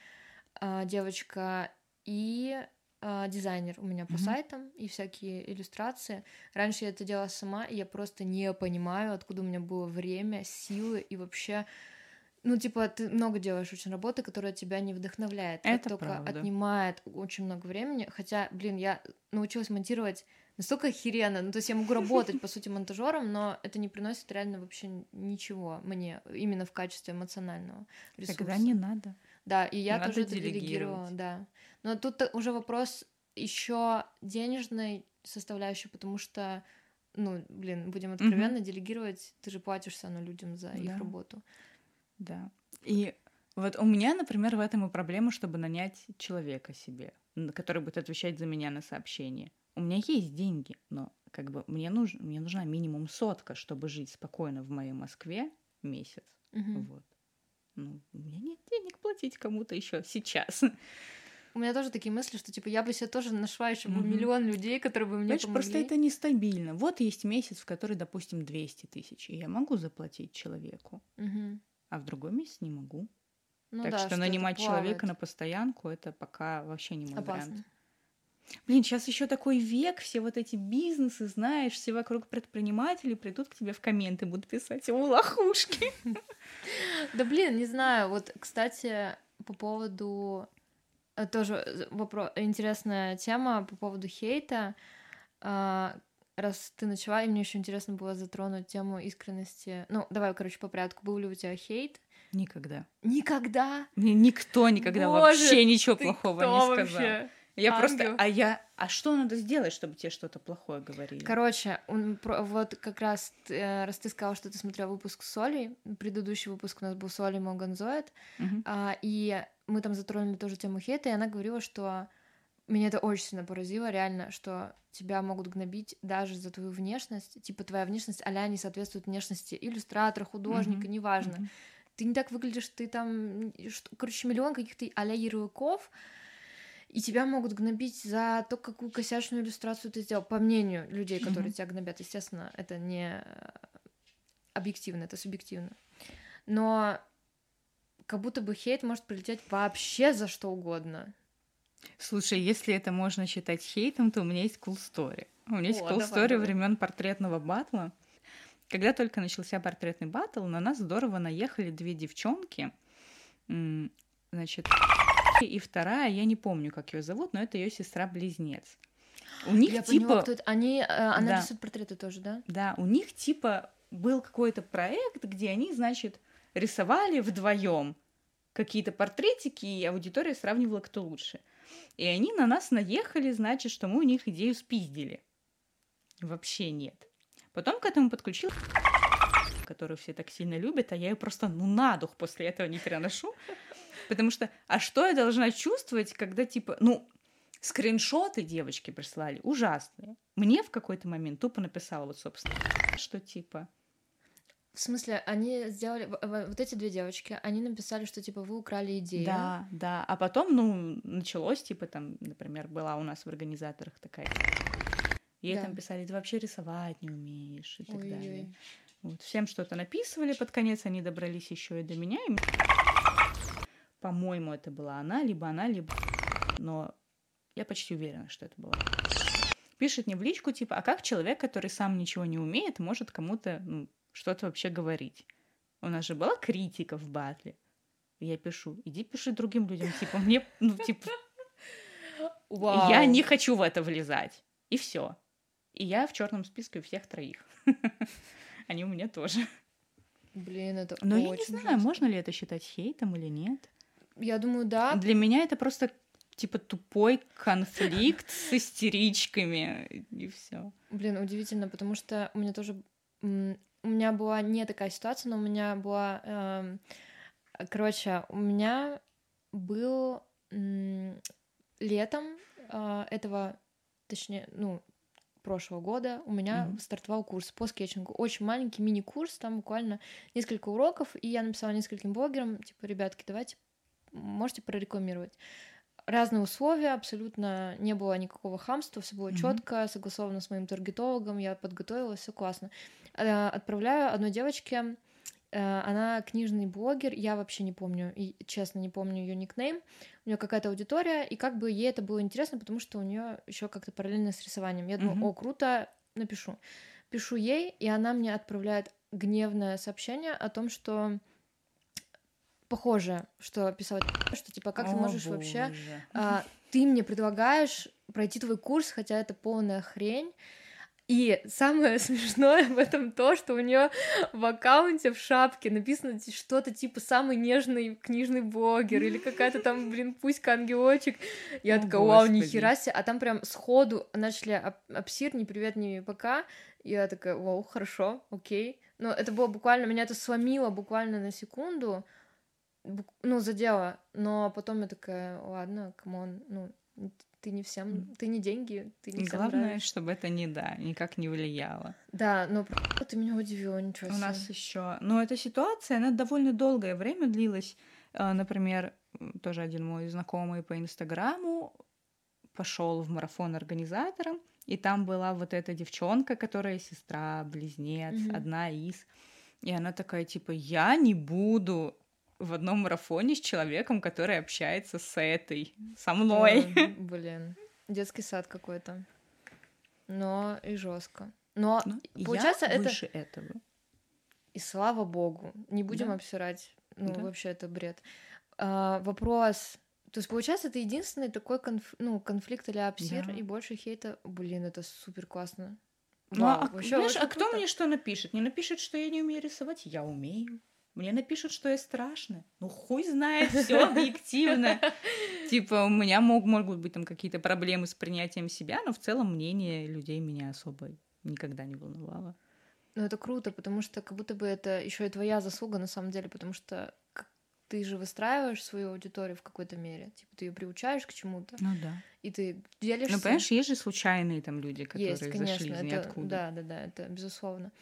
а, девочка и а, дизайнер у меня по Мгм. сайтам и всякие иллюстрации. Раньше я это делала сама, и я просто не понимаю, откуда у меня было время, силы и вообще ну, типа, ты много делаешь очень работы, которая тебя не вдохновляет. Это только правда. отнимает очень много времени. Хотя, блин, я научилась монтировать настолько охеренно. Ну, то есть я могу работать, по сути, монтажером, но это не приносит реально вообще ничего мне, именно в качестве эмоционального ресурса. Тогда не надо. Да, и я Надо тоже это делегировала, да. Но тут уже вопрос еще денежной составляющей, потому что, ну, блин, будем откровенно, делегировать, ты же платишь все равно людям за их Да. работу. Да. И вот у меня, например, в этом и проблема, чтобы нанять человека себе, который будет отвечать за меня на сообщения. У меня есть деньги, но как бы мне, нужно, мне нужна минимум сотка, чтобы жить спокойно в моей Москве месяц. Мгм. Вот. Ну, у меня нет денег платить кому-то еще сейчас. У меня тоже такие мысли, что типа я бы себе тоже нашла еще Мгм. миллион людей, которые бы мне Понимаешь, помогли. просто это нестабильно. Вот есть месяц, в который, допустим, 200 тысяч, и я могу заплатить человеку, Мгм. а в другой месяц не могу. Ну так да, что, это нанимать человека на постоянку это пока вообще не мой опасно. вариант. Блин, сейчас еще такой век, все вот эти бизнесы, знаешь, все вокруг предприниматели придут к тебе в комменты, будут писать, о, лохушки. Да блин, не знаю. Вот, кстати, по поводу э, тоже вопрос интересная тема по поводу хейта. А, Раз ты начала, и мне еще интересно было затронуть тему искренности. Ну, давай, короче, по порядку. Был ли у тебя хейт? Никогда. Никогда. Никто никогда Боже, вообще ничего плохого не сказал. вообще? Я Ангел. просто, а я, а что надо сделать, чтобы тебе что-то плохое говорили? Короче, он вот как раз, э, раз ты сказал, что ты смотрел выпуск с Олей, предыдущий выпуск у нас был с Олей Моганзоид. А, и мы там затронули тоже тему хейта, и она говорила, что меня это очень сильно поразило, реально, что тебя могут гнобить даже за твою внешность. Типа твоя внешность а не соответствует внешности иллюстратора, художника, Мгм. неважно. Мгм. Ты не так выглядишь, ты там, короче, миллион каких-то а-ля ярлыков, и тебя могут гнобить за то, какую косячную иллюстрацию ты сделал, по мнению людей, которые Мгм. тебя гнобят. Естественно, это не э, объективно, это субъективно. Но как будто бы хейт может прилететь вообще за что угодно. Слушай, если это можно считать хейтом, то у меня есть cool story. У меня есть О, cool давай, story давай. времен портретного батла. Когда только начался портретный батл, на нас здорово наехали две девчонки. Значит, и вторая, я не помню, как ее зовут, но это ее сестра-близнец. У них Я типа... поняла, кто это. Они, э, она Да. рисует портреты тоже, да? Да, у них типа был какой-то проект, где они, значит, рисовали вдвоем какие-то портретики, и аудитория сравнивала, кто лучше. И они на нас наехали, значит, что мы у них идею спиздили. Вообще нет. Потом к этому подключил которую все так сильно любят, а я ее просто ну на дух после этого не переношу. Потому что, а что я должна чувствовать, когда типа, ну, скриншоты девочки прислали ужасные. Мне в какой-то момент тупо написала вот, собственно, что типа, В смысле, они сделали... Вот эти две девочки, они написали, что, типа, вы украли идею. да, да. А потом, ну, началось, типа, там, например, была у нас в организаторах такая Ей Да. там писали, ты вообще рисовать не умеешь и так Ой-ой-ой. далее. Вот, всем что-то написывали, под конец они добрались еще и до меня. и По-моему, это была она, либо она, либо... Но я почти уверена, что это была. Пишет мне в личку, типа, а как человек, который сам ничего не умеет, может кому-то ну, что-то вообще говорить? У нас же была критика в батле. И Я пишу, иди пиши другим людям, типа, мне, ну, типа, Вау. я не хочу в это влезать. И все. И я в черном списке у всех троих. Они у меня тоже. Блин, это Но я не знаю, жестко. можно ли это считать хейтом или нет. Я думаю, да. Для меня это просто типа тупой конфликт с истеричками и все. Блин, удивительно, потому что у меня тоже... У меня была не такая ситуация, но у меня была... эм, Короче, у меня был летом э, этого точнее, ну, прошлого года у меня mm-hmm. стартовал курс по скетчингу. Очень маленький мини-курс, там буквально несколько уроков, и я написала нескольким блогерам, типа, ребятки, давайте, можете прорекламировать. Разные условия, абсолютно не было никакого хамства, все было mm-hmm. четко, согласовано с моим таргетологом, я подготовилась, все классно. Э, отправляю одной девочке Э, она книжный блогер, я вообще не помню, и честно не помню ее никнейм. У нее какая-то аудитория, и как бы ей это было интересно, потому что у нее еще как-то параллельно с рисованием. Я думаю, mm-hmm. о, круто, напишу. Пишу ей, и она мне отправляет гневное сообщение о том, что похоже, что писала, что типа как о, ты можешь боже. вообще, а, ты мне предлагаешь пройти твой курс, хотя это полная хрень, и самое смешное в этом то, что у нее в аккаунте в шапке написано что-то типа самый нежный книжный блогер или какая-то там, блин, пусть ангелочек. Я О, такая, вау, нихера себе. А там прям сходу начали обсир, не привет, не пока. Я такая, вау, хорошо, окей. Но это было буквально, меня это сломило буквально на секунду, ну, задело. Но потом я такая, ладно, come on, ну, ты не всем, ты не деньги, ты не Главное, нравишься. чтобы это не да, никак не влияло. Да, но ты меня удивила, ничего себе. У нас еще, ну эта ситуация, она довольно долгое время длилась. А, например, тоже один мой знакомый по Инстаграму пошел в марафон организатором, и там была вот эта девчонка, которая сестра, близнец, mm-hmm. одна из. И она такая, типа, я не буду в одном марафоне с человеком, который общается с этой, со мной. Ой, блин, детский сад какой-то. Но и жестко. Но, Но ну, получается, я это выше этого. И слава богу, не будем да. обсирать. Ну, да. вообще, это бред. А, вопрос. То есть, получается, это единственный такой конф... ну, конфликт или обсир, да. и больше хейта. Блин, это супер классно. Ну, а, вообще, знаешь, а кто мне что напишет? Не напишет, что я не умею рисовать? Я умею. Мне напишут, что я страшная. Ну, хуй знает, все объективно. Типа, у меня мог, могут быть там какие-то проблемы с принятием себя, но в целом мнение людей меня особо никогда не волновало. Ну, это круто, потому что как будто бы это еще и твоя заслуга на самом деле, потому что ты же выстраиваешь свою аудиторию в какой-то мере. Типа, ты ее приучаешь к чему-то. Ну да. И ты делишься. Ну, понимаешь, есть же случайные там люди, которые есть, конечно, зашли из это, ниоткуда. Да, да, да, это безусловно.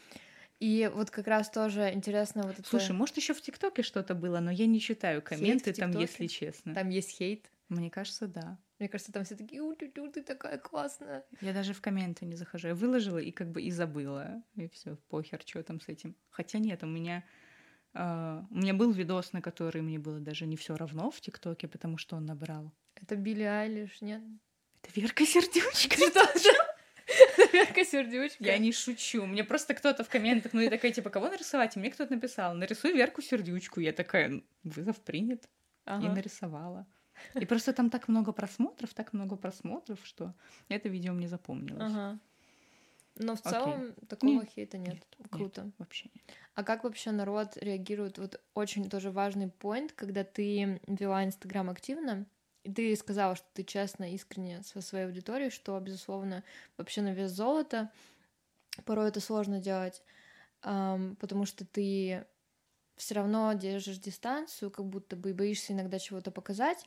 И вот как раз тоже интересно вот это... Слушай, может, еще в ТикТоке что-то было, но я не читаю комменты там, если честно. Там есть хейт? Мне кажется, да. Мне кажется, там все такие, у тю ты такая классная. Я даже в комменты не захожу. Я выложила и как бы и забыла. И все, похер, что там с этим. Хотя нет, у меня... Uh, у меня был видос, на который мне было даже не все равно в ТикТоке, потому что он набрал. Это Билли Айлиш, нет? Это Верка Сердючка. Что? Верка Сердючка. Я не шучу. Мне просто кто-то в комментах, ну, я такая, типа, кого нарисовать? И мне кто-то написал, нарисуй Верку Сердючку. Я такая, вызов принят. Ага. И нарисовала. И просто там так много просмотров, так много просмотров, что это видео мне запомнилось. Ага. Но в целом Окей. такого нет, хейта нет. нет Круто. Нет, вообще нет. А как вообще народ реагирует? Вот очень тоже важный поинт, когда ты вела Инстаграм активно, и ты сказала, что ты честно, искренне со своей аудиторией, что, безусловно, вообще на вес золота. Порой это сложно делать, потому что ты все равно держишь дистанцию, как будто бы боишься иногда чего-то показать.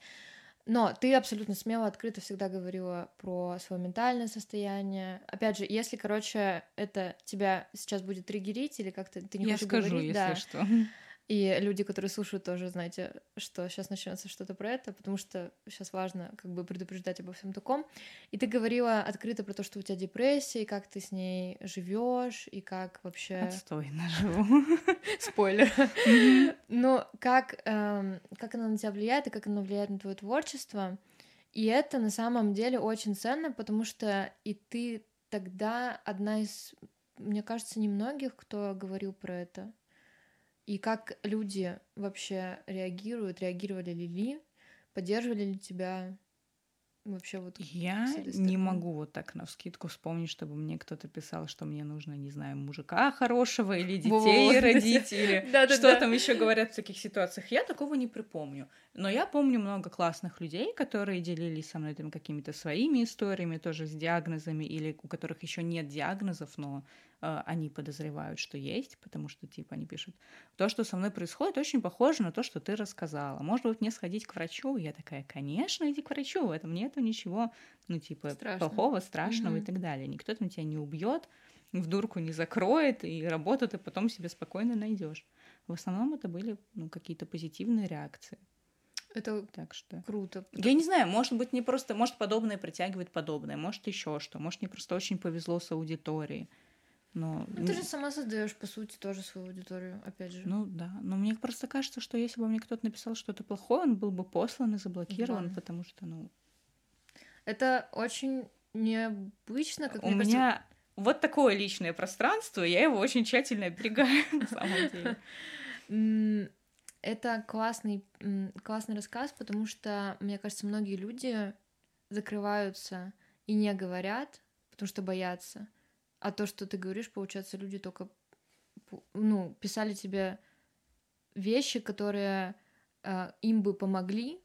Но ты абсолютно смело, открыто всегда говорила про свое ментальное состояние. Опять же, если, короче, это тебя сейчас будет триггерить или как-то ты не Я хочешь скажу, говорить, если да, что. И люди, которые слушают, тоже знаете, что сейчас начнется что-то про это, потому что сейчас важно как бы предупреждать обо всем таком. И ты говорила открыто про то, что у тебя депрессия, и как ты с ней живешь, и как вообще... Отстойно живу. Спойлер. Но как, эм, как она на тебя влияет, и как она влияет на твое творчество. И это на самом деле очень ценно, потому что и ты тогда одна из, мне кажется, немногих, кто говорил про это. И как люди вообще реагируют, реагировали ли ли, поддерживали ли тебя вообще вот я не могу вот так на вскидку вспомнить чтобы мне кто-то писал что мне нужно не знаю мужика хорошего или детей родить или что там еще говорят в таких ситуациях? Я такого не припомню. Но я помню много классных людей которые делились со мной там какими-то своими историями тоже с диагнозами или у которых еще нет диагнозов но они подозревают, что есть, потому что, типа, они пишут, то, что со мной происходит, очень похоже на то, что ты рассказала. Может быть, мне сходить к врачу? Я такая, конечно, иди к врачу, в этом нету ничего, ну, типа, Страшно. плохого, страшного mm-hmm. и так далее. Никто там тебя не убьет, в дурку не закроет, и работу ты потом себе спокойно найдешь. В основном это были ну, какие-то позитивные реакции. Это так что круто. Я не знаю, может быть, не просто, может, подобное притягивает подобное, может, еще что, может, мне просто очень повезло с аудиторией. Но... Ну, ты же сама создаешь, по сути, тоже свою аудиторию, опять же. Ну да. Но мне просто кажется, что если бы мне кто-то написал что-то плохое, он был бы послан и заблокирован, да. потому что, ну. Это очень необычно, как У мне меня кажется... вот такое личное пространство, я его очень тщательно оберегаю, на самом деле. Это классный, классный рассказ, потому что, мне кажется, многие люди закрываются и не говорят, потому что боятся. А то, что ты говоришь, получается, люди только ну, писали тебе вещи, которые э, им бы помогли,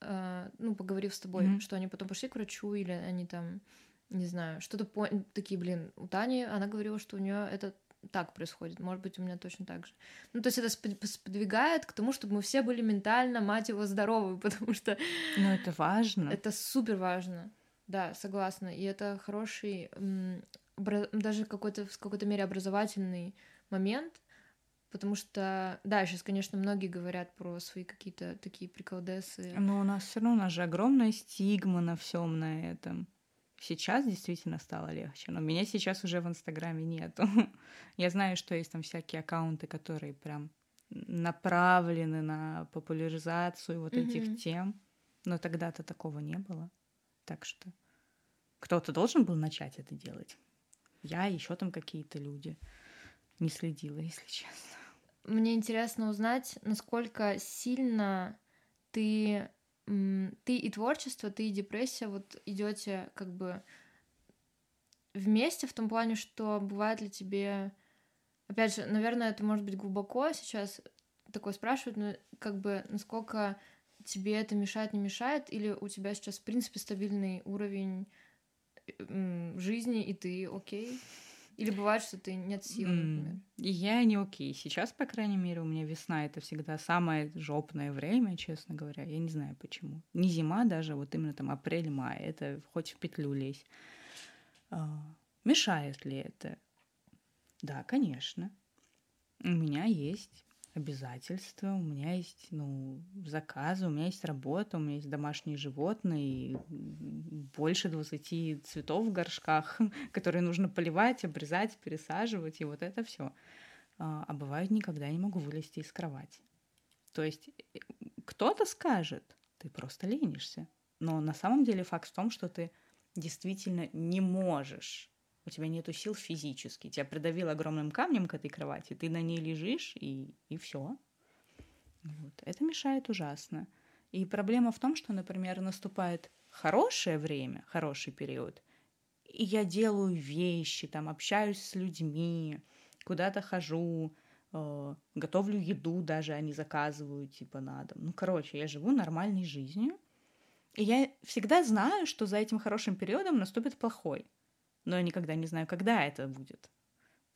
э, ну, поговорив с тобой, mm-hmm. что они потом пошли к врачу, или они там, не знаю, что-то по... такие, блин, у Тани, она говорила, что у нее это так происходит. Может быть, у меня точно так же. Ну, то есть это сподвигает к тому, чтобы мы все были ментально, мать его, здоровы, потому что... Ну, это важно. Это супер важно. Да, согласна. И это хороший, даже какой-то в какой-то мере образовательный момент, потому что, да, сейчас, конечно, многие говорят про свои какие-то такие приколдесы. Но у нас все равно, у нас же огромная стигма на всем на этом. Сейчас действительно стало легче, но меня сейчас уже в Инстаграме нету. Я знаю, что есть там всякие аккаунты, которые прям направлены на популяризацию вот mm-hmm. этих тем, но тогда-то такого не было. Так что кто-то должен был начать это делать. Я, еще там какие-то люди. Не следила, если честно. Мне интересно узнать, насколько сильно ты ты и творчество, ты и депрессия вот идете как бы вместе в том плане, что бывает ли тебе, опять же, наверное, это может быть глубоко сейчас такое спрашивают, но как бы насколько тебе это мешает, не мешает, или у тебя сейчас в принципе стабильный уровень жизни и ты окей? Или бывает, что ты нет сил, например? Я не окей. Сейчас, по крайней мере, у меня весна — это всегда самое жопное время, честно говоря. Я не знаю почему. Не зима даже, вот именно там апрель-май. Это хоть в петлю лезь. А, мешает ли это? Да, конечно. У меня есть обязательства, у меня есть, ну, заказы, у меня есть работа, у меня есть домашние животные, больше 20 цветов в горшках, которые нужно поливать, обрезать, пересаживать, и вот это все. А, а бывает, никогда не могу вылезти из кровати. То есть э, кто-то скажет, ты просто ленишься. Но на самом деле факт в том, что ты действительно не можешь у тебя нету сил физически, тебя придавило огромным камнем к этой кровати, ты на ней лежишь, и, и все. Вот. Это мешает ужасно. И проблема в том, что, например, наступает хорошее время, хороший период, и я делаю вещи, там, общаюсь с людьми, куда-то хожу, э, готовлю еду даже, а не заказываю, типа, на дом. Ну, короче, я живу нормальной жизнью, и я всегда знаю, что за этим хорошим периодом наступит плохой но я никогда не знаю, когда это будет.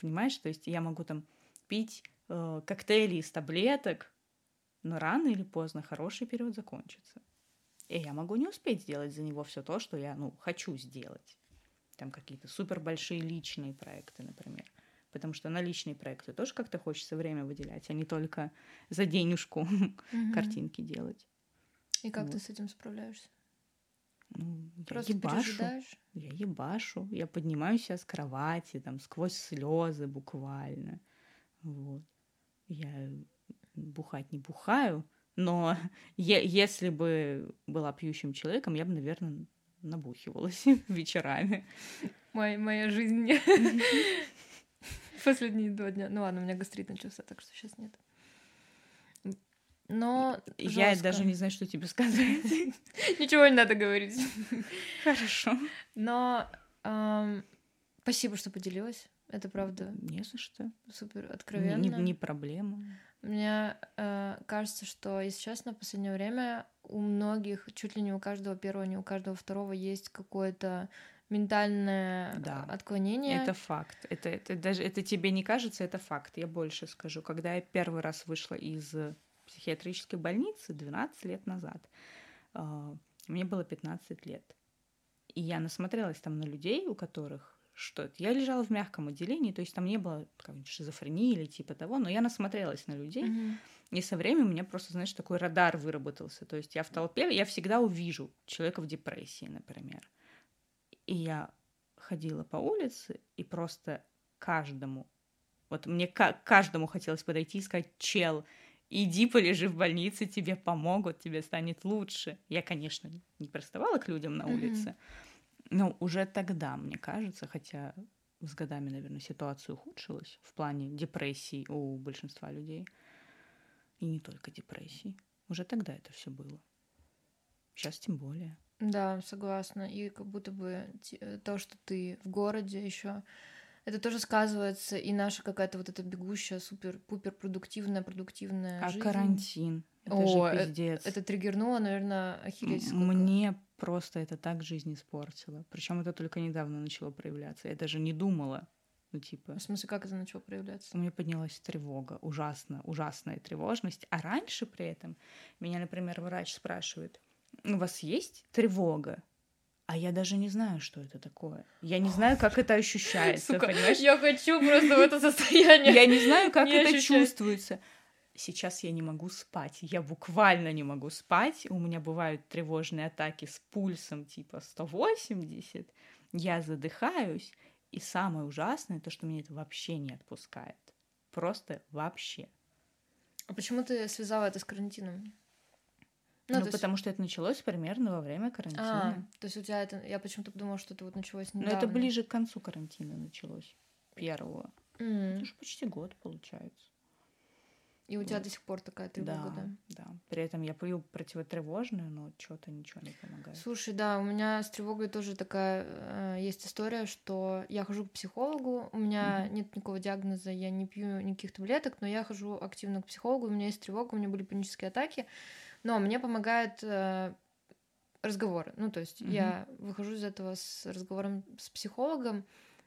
Понимаешь? То есть я могу там пить э, коктейли из таблеток, но рано или поздно хороший период закончится. И я могу не успеть сделать за него все то, что я, ну, хочу сделать. Там какие-то супер большие личные проекты, например. Потому что на личные проекты тоже как-то хочется время выделять, а не только за денежку mm-hmm. картинки делать. И как вот. ты с этим справляешься? Ну, Просто я ебашу. Я ебашу. Я поднимаюсь себя с кровати, там, сквозь слезы буквально. Вот. Я бухать не бухаю, но если бы была пьющим человеком, я бы, наверное, набухивалась вечерами. Моя, моя жизнь. Последние два дня. Ну ладно, у меня гастрит начался, так что сейчас нет. Но я жестко. даже не знаю, что тебе сказать. Ничего не надо говорить. Хорошо. Но эм, спасибо, что поделилась. Это правда. Не за что. Супер откровенно. Не, не проблема. Мне э, кажется, что, если честно, в последнее время у многих, чуть ли не у каждого первого, не у каждого второго есть какое-то ментальное Да. отклонение. Это факт. Это, это даже это тебе не кажется, это факт. Я больше скажу. Когда я первый раз вышла из психиатрической больницы 12 лет назад, а, мне было 15 лет. И я насмотрелась там на людей, у которых что-то. Я лежала в мягком отделении, то есть там не было какой-нибудь шизофрении или типа того, но я насмотрелась на людей, Мгм. и со временем у меня просто, знаешь, такой радар выработался. То есть я в толпе, я всегда увижу человека в депрессии, например. И я ходила по улице, и просто каждому, вот мне ка- каждому хотелось подойти и сказать, чел, иди полежи в больнице, тебе помогут, тебе станет лучше. Я, конечно, не приставала к людям на улице, но уже тогда, мне кажется, хотя с годами, наверное, ситуация ухудшилась в плане депрессий у большинства людей. И не только депрессий. Уже тогда это все было. Сейчас тем более. Да, согласна. И как будто бы то, что ты в городе еще, это тоже сказывается, и наша какая-то вот эта бегущая, супер-пупер продуктивная, продуктивная А жизнь. карантин? Это О, же э- пиздец. Это триггернуло, наверное, охереть сколько. Мне просто это так жизнь испортило. Причем это только недавно начало проявляться. Я даже не думала. Ну, типа, В смысле, как это начало проявляться? у меня поднялась тревога, ужасно, ужасная тревожность. А раньше при этом меня, например, врач спрашивает, у вас есть тревога? А я даже не знаю, что это такое. Я не знаю, как это ощущается, Сука, понимаешь? я хочу просто в это состояние. Я не знаю, как Не это чувствуется. Сейчас я не могу спать. Я буквально не могу спать. У меня бывают тревожные атаки с пульсом типа 180. Я задыхаюсь. И самое ужасное, то, что меня это вообще не отпускает. Просто вообще. А почему ты связала это с карантином? Ну, есть- потому что это началось примерно во время А, карантина. то есть у тебя это... Я почему-то подумала, что это вот началось Но недавно. это ближе к концу карантина началось. Первого. М. Это же почти год получается. И у тебя вот. до сих пор такая тревога, да? да. При этом я пью противотревожное, но что-то ничего не помогает. Слушай, да, у меня с тревогой тоже такая э, есть история, что я хожу к психологу, у меня Мгм. нет никакого диагноза, я не пью никаких таблеток, но я хожу активно к психологу, у меня есть тревога, у меня были панические атаки, но мне помогает э, разговоры. Ну, то есть Мгм. я выхожу из этого с разговором с психологом,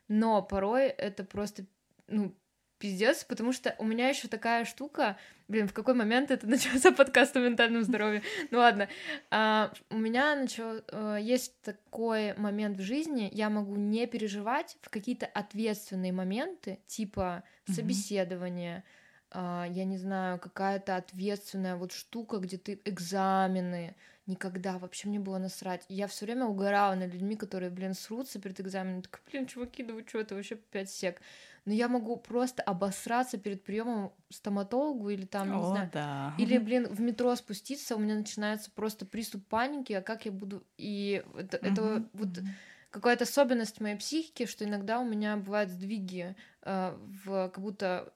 но порой это просто, ну, пиздец, потому что у меня еще такая штука, блин, в какой момент это начался подкаст о ментальном здоровье? Ну ладно, А, у меня начал, э, есть такой момент в жизни, я могу не переживать в какие-то ответственные моменты, типа собеседование, а, я не знаю, какая-то ответственная вот штука, где ты экзамены, никогда вообще мне было насрать. Я все время угорала над людьми, которые, блин, срутся перед экзаменом. Так, блин, чуваки, да вы что, это вообще пять сек. Но я могу просто обосраться перед приемом стоматологу или там, не О, знаю, да. или, блин, в метро спуститься, у меня начинается просто приступ паники, а как я буду... И это, это Мгм, вот какая-то особенность моей психики, что иногда у меня бывают сдвиги э, в как будто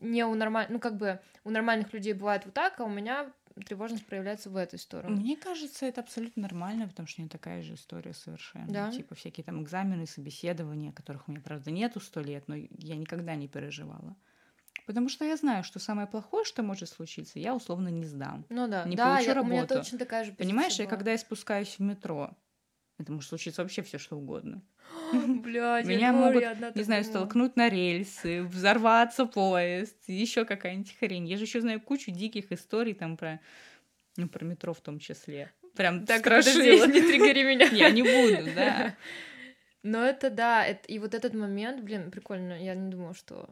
не у нормаль... ну как бы у нормальных людей бывает вот так, а у меня тревожность проявляется в эту сторону. Мне кажется, это абсолютно нормально, потому что у меня такая же история совершенно. Да? Типа всякие там экзамены, собеседования, которых у меня, правда, нету сто лет, но я никогда не переживала. Потому что я знаю, что самое плохое, что может случиться, я условно не сдам. Ну да, не да, получу я- у меня работу. точно такая же Понимаешь, была. когда я спускаюсь в метро, это может случиться вообще все что угодно. Блядь, Меня могут, Не знаю, столкнуть на рельсы, взорваться поезд, еще какая-нибудь хрень. Я же еще знаю кучу диких историй там про, ну, про метро в том числе. Прям Так, страшила. подожди, не триггери меня. Я не буду, да. Но это да, это, и вот этот момент, блин, прикольно. Я не думала, что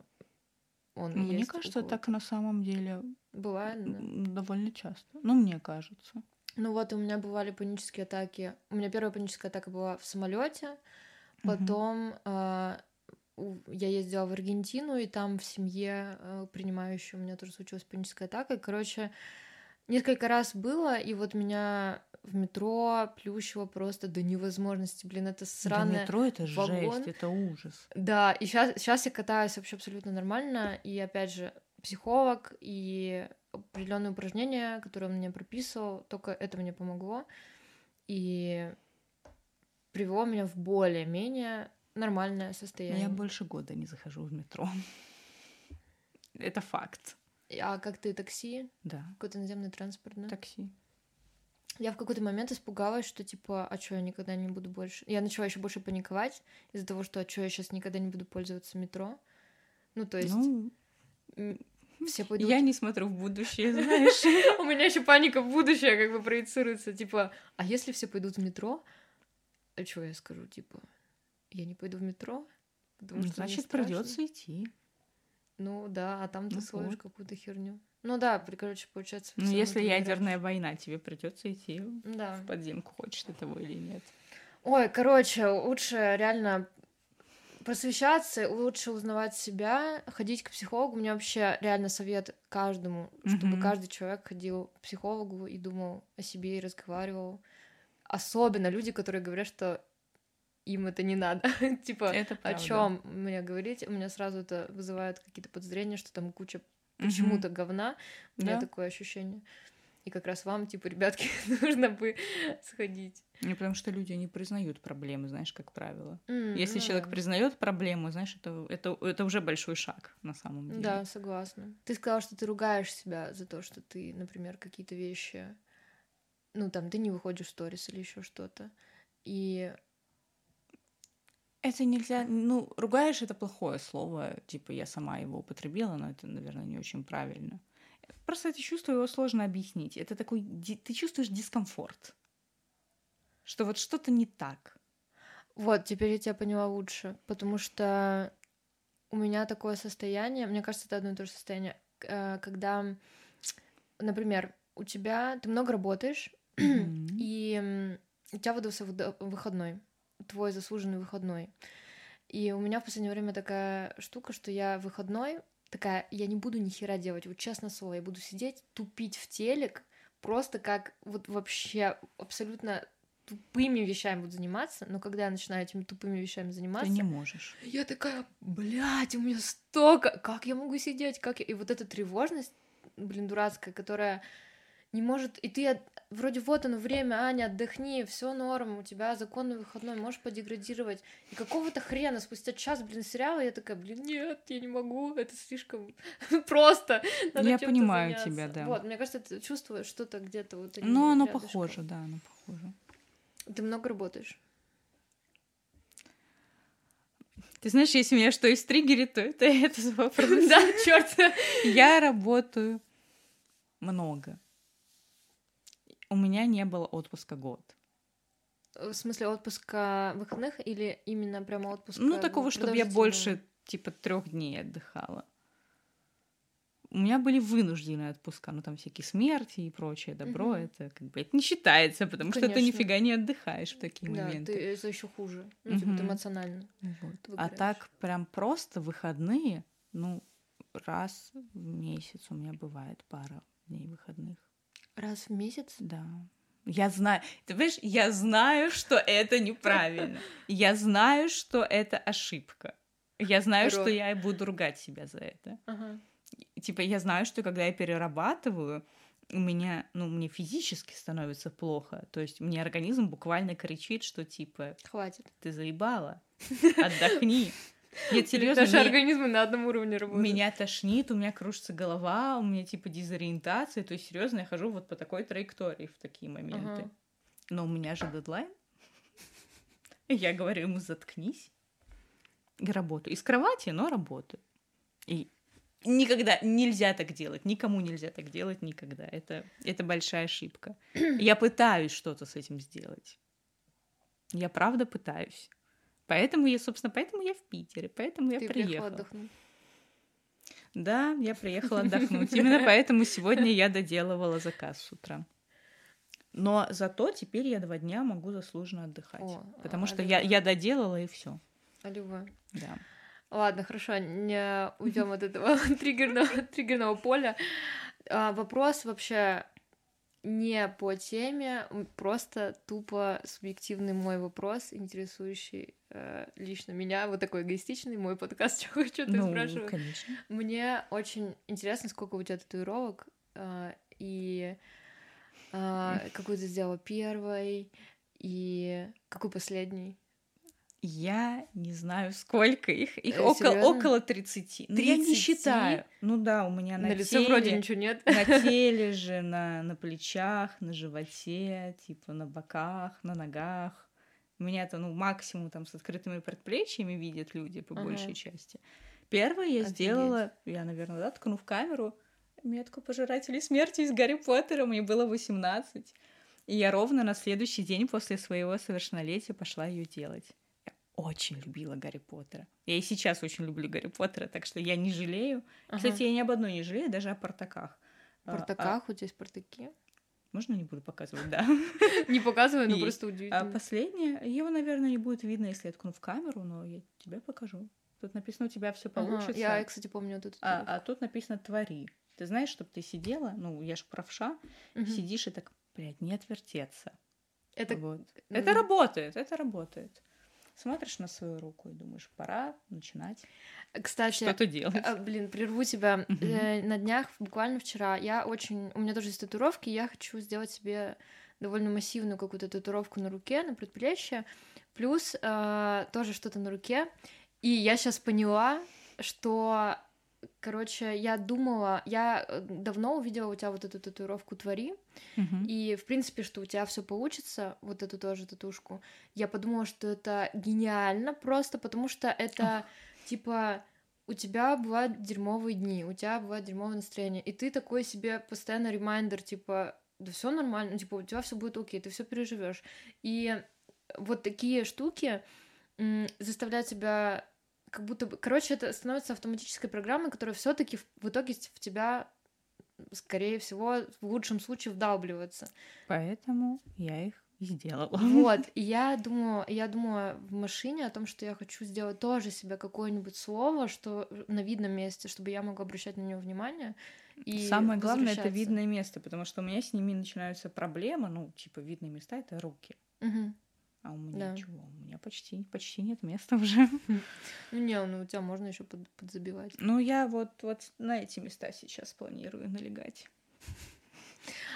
он Мне есть кажется, так на самом деле бывает. да. довольно часто. Ну, мне кажется. Ну вот, у меня бывали панические атаки. У меня первая паническая атака была в самолете. Потом а, у- я ездила в Аргентину, и там в семье э, принимающей у меня тоже случилась паническая атака. И, короче, несколько раз было, и вот меня в метро плющило просто до невозможности. Блин, это Да, сраное... метро это вагон. жесть, это ужас. Да, и сейчас, сейчас я катаюсь вообще абсолютно нормально, и опять же, психолог и определенные упражнения, которые он мне прописывал, только это мне помогло и привело меня в более-менее нормальное Но состояние. Я больше года не захожу в метро. Это факт. А как ты такси? Да, Какой-то наземный транспорт, да? такси. я в какой-то момент испугалась, что типа, а что я никогда не буду больше. Я начала еще больше паниковать из-за того, что а что я сейчас никогда не буду пользоваться метро. Ну, то есть. Ну, все пойдут. я не смотрю в будущее, знаешь. У меня еще паника в будущее как бы проецируется. Типа, а если все пойдут в метро? А что я скажу? Типа, я не пойду в метро? Потому Ну, что Значит, придется идти. Ну да, а там ты Ну словишь вот. какую-то херню. Ну да, короче, получается. Ну, если ты ядерная война, тебе придется идти в подземку, хочешь ты того или нет. Ой, короче, лучше реально просвещаться, лучше узнавать себя, ходить к психологу. У меня вообще реально совет каждому, чтобы Мгм. каждый человек ходил к психологу и думал о себе и разговаривал. Особенно люди, которые говорят, что им это не надо. типа, Это о чем мне говорить? У меня сразу это вызывает какие-то подозрения, что там куча почему-то говна. У меня Да. такое ощущение. И как раз вам, типа, ребятки, нужно бы сходить. Ну, потому что люди не признают проблемы, знаешь, как правило. М, Если ну человек да. признает проблему, знаешь, это, это, это уже большой шаг на самом деле. Да, согласна. Ты сказала, что ты ругаешь себя за то, что ты, например, какие-то вещи, ну там, ты не выходишь в сторис или еще что-то. И Это нельзя, ну, ругаешь это плохое слово, типа я сама его употребила, но это, наверное, не очень правильно. Просто это чувство его сложно объяснить. Это такой, ты чувствуешь дискомфорт, что вот что-то не так. вот, теперь я тебя поняла лучше, потому что у меня такое состояние, мне кажется, это одно и то же состояние, э, когда, например, у тебя, ты много работаешь, Мгм. и у тебя выдался выда- выходной, твой заслуженный выходной. И у меня в последнее время такая штука, что я выходной такая, я не буду ни хера делать, вот честно слово, я буду сидеть, тупить в телек, просто как вот вообще абсолютно тупыми вещами буду заниматься, но когда я начинаю этими тупыми вещами Ты заниматься, не можешь. я такая, блядь, у меня столько, как я могу сидеть, как я... И вот эта тревожность, блин, дурацкая, которая не может... И ты вроде вот оно время, Аня, отдохни, все норм, у тебя законный выходной, можешь подеградировать. И какого-то хрена спустя час, блин, сериала, я такая, блин, нет, я не могу, это слишком просто. надо Я понимаю заняться». тебя, да. Вот, мне кажется, ты чувствуешь что-то где-то вот Но оно рядышком. похоже, да, оно похоже. Ты много работаешь. Ты знаешь, если меня что из триггерит, то это этот вопрос. Да, черт. Я работаю много. У меня не было отпуска год. В смысле отпуска выходных или именно прямо отпуска? Ну, такого, чтобы я больше, типа, трех дней отдыхала. У меня были вынужденные отпуска, ну, там всякие смерти и прочее добро, Мгм. это как бы, это не считается, потому что ты Конечно. нифига не отдыхаешь в такие Да, моменты. ты это еще хуже. Ну, типа, ты Мгм. эмоционально. Вот. А так прям просто выходные, ну, раз в месяц у меня бывает пара дней выходных. Раз в месяц? Да. Я знаю, ты понимаешь, я знаю, что это неправильно. Я знаю, что это ошибка. Я знаю, что я буду ругать себя за это. Ага. Типа, я знаю, что когда я перерабатываю, у меня, ну, мне физически становится плохо. То есть мне организм буквально кричит, что типа, Хватит. ты заебала, отдохни. Нет, серьезно, Наши организмы на одном уровне работают. меня тошнит, у меня кружится голова, у меня типа дезориентация. То есть, серьезно, я хожу вот по такой траектории в такие моменты. Ага. Но у меня же дедлайн. Я говорю ему, заткнись. И работаю. Из кровати, но работаю. И никогда нельзя так делать. Никому нельзя так делать никогда. Это, это большая ошибка. Я пытаюсь что-то с этим сделать. Я правда пытаюсь. Поэтому я, собственно, поэтому я в Питере, поэтому я Ты приехала. отдохнуть. Да, я приехала отдохнуть. Именно поэтому сегодня я доделывала заказ с утра. Но зато теперь я два дня могу заслуженно отдыхать. О, потому а, что я, я доделала и все. Аллилуйя. Да. Ладно, хорошо, не уйдем от этого триггерного, триггерного поля. А, вопрос вообще не по теме, просто тупо субъективный мой вопрос, интересующий э, лично меня, вот такой эгоистичный мой подкаст, что хочу, ты ну, спрашиваю. конечно. Мне очень интересно, сколько у тебя татуировок, а, и а, какую ты сделала первой, и какой последний. Я не знаю, сколько их. Их Э, около, около 30. Ну, я не 30? считаю. Ну да, у меня на, На лице теле, вроде ничего нет. на теле же, на, на плечах, на животе, типа на боках, на ногах. Меня-то, ну, максимум там с открытыми предплечьями видят люди по Ага. большей части. Первое я Офигеть. сделала, я, наверное, да, ткну в камеру, метку пожирателей смерти из Гарри Поттера, мне было 18. И я ровно на следующий день после своего совершеннолетия пошла ее делать. Очень любила Гарри Поттера. Я и сейчас очень люблю Гарри Поттера, так что я не жалею. Кстати, я ни об одной не жалею, даже о портаках. А, а, портаках, у тебя есть портаки? можно не буду показывать, да. Не показываю, но Есть. просто А удивительно. последнее, его, наверное, не будет видно, если я ткну в камеру, но я тебе покажу. Тут написано, у тебя все Ага, получится. Я, кстати, помню вот эту А, а тут написано «твори». Ты знаешь, чтобы ты сидела, ну, я ж правша, сидишь и так, блядь, не отвертеться. Это Вот. ну, Это работает, это работает. Смотришь на свою руку и думаешь, пора начинать Кстати, что-то делать. а, блин, прерву тебя. Э, На днях, буквально вчера, я очень... У меня тоже есть татуировки, я хочу сделать себе довольно массивную какую-то татуировку на руке, на предплечье, плюс э, тоже что-то на руке. И я сейчас поняла, что, короче, я думала, я э, давно увидела у тебя вот эту татуировку «Твори», Мгм. И, в принципе, что у тебя все получится, вот эту тоже татушку, я подумала, что это гениально просто, потому что это, типа, у тебя бывают дерьмовые дни, у тебя бывает дерьмовое настроение, и ты такой себе постоянно reminder, типа, да все нормально, ну, типа, у тебя все будет окей, ты все переживешь. И вот такие штуки заставляют тебя как будто бы... Короче, это становится автоматической программой, которая все таки в итоге в тебя скорее всего, в лучшем случае вдалбливается. Поэтому я их и сделала. Вот, и я думаю, я думаю в машине о том, что я хочу сделать тоже себе какое-нибудь слово, что на видном месте, чтобы я могла обращать на него внимание. И Самое главное это видное место, потому что у меня с ними начинаются проблемы, ну, типа видные места это руки. Мгм. А у меня Да. чего? У меня почти, почти нет места уже. Ну не, ну у тебя можно еще под, подзабивать. Ну, я вот, вот на эти места сейчас планирую налегать.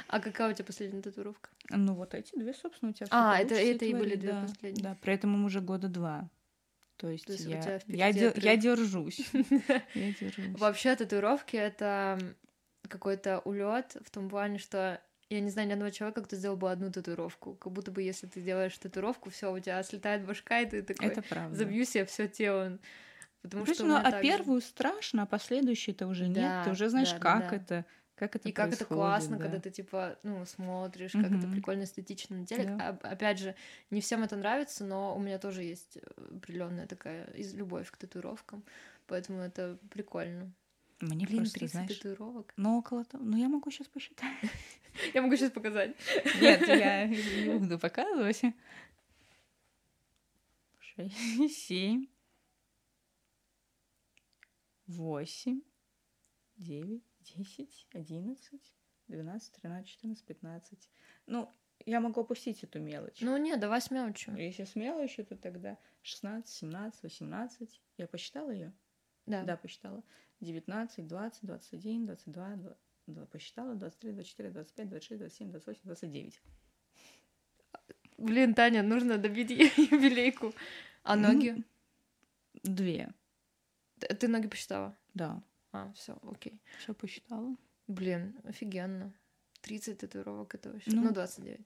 А какая у тебя последняя татуировка? Ну, вот эти две, собственно, у тебя А, это- это и были две да. последние. Да, при этом им уже года два. То есть, То есть я, я, дер- я держусь. Я держусь. Вообще татуировки это какой-то улет в том плане, что я не знаю ни одного человека, кто сделал бы одну татуировку. Как будто бы если ты делаешь татуировку, все, у тебя слетает башка, и ты такой Это правда. забью себе все тело. Потому Ну, что ну, а так первую страшно, а последующую-то уже нет. Ты Да, уже знаешь, да, да, как да. это, как это И как это классно, да. когда ты типа, ну, смотришь, как это прикольно эстетично на теле. Да. А- опять же, не всем это нравится, но у меня тоже есть определенная такая из любовь к татуировкам, поэтому это прикольно. Мне Блин, просто, 30 знаешь, татуировок. ну, около того. Ну, я могу сейчас посчитать. Я могу сейчас показать. Нет, я не буду показывать. Шесть, семь, восемь, девять, десять, одиннадцать, двенадцать, тринадцать, четырнадцать, пятнадцать. Ну, я могу опустить эту мелочь. Ну, нет, давай с мелочью. Если с мелочью, то тогда 16, 17, 18. Я посчитала ее? Да. Да, посчитала. 19, 20, 21, 22, 2, посчитала, 23, 24, 25, 26, 27, 28, 29. Блин, Таня, нужно добить юбилейку. А Ну, ноги? Две, Ты ноги посчитала? да. А, все, окей. Все посчитала. Блин, офигенно. 30 татуировок это вообще. Ну. Ну, 29.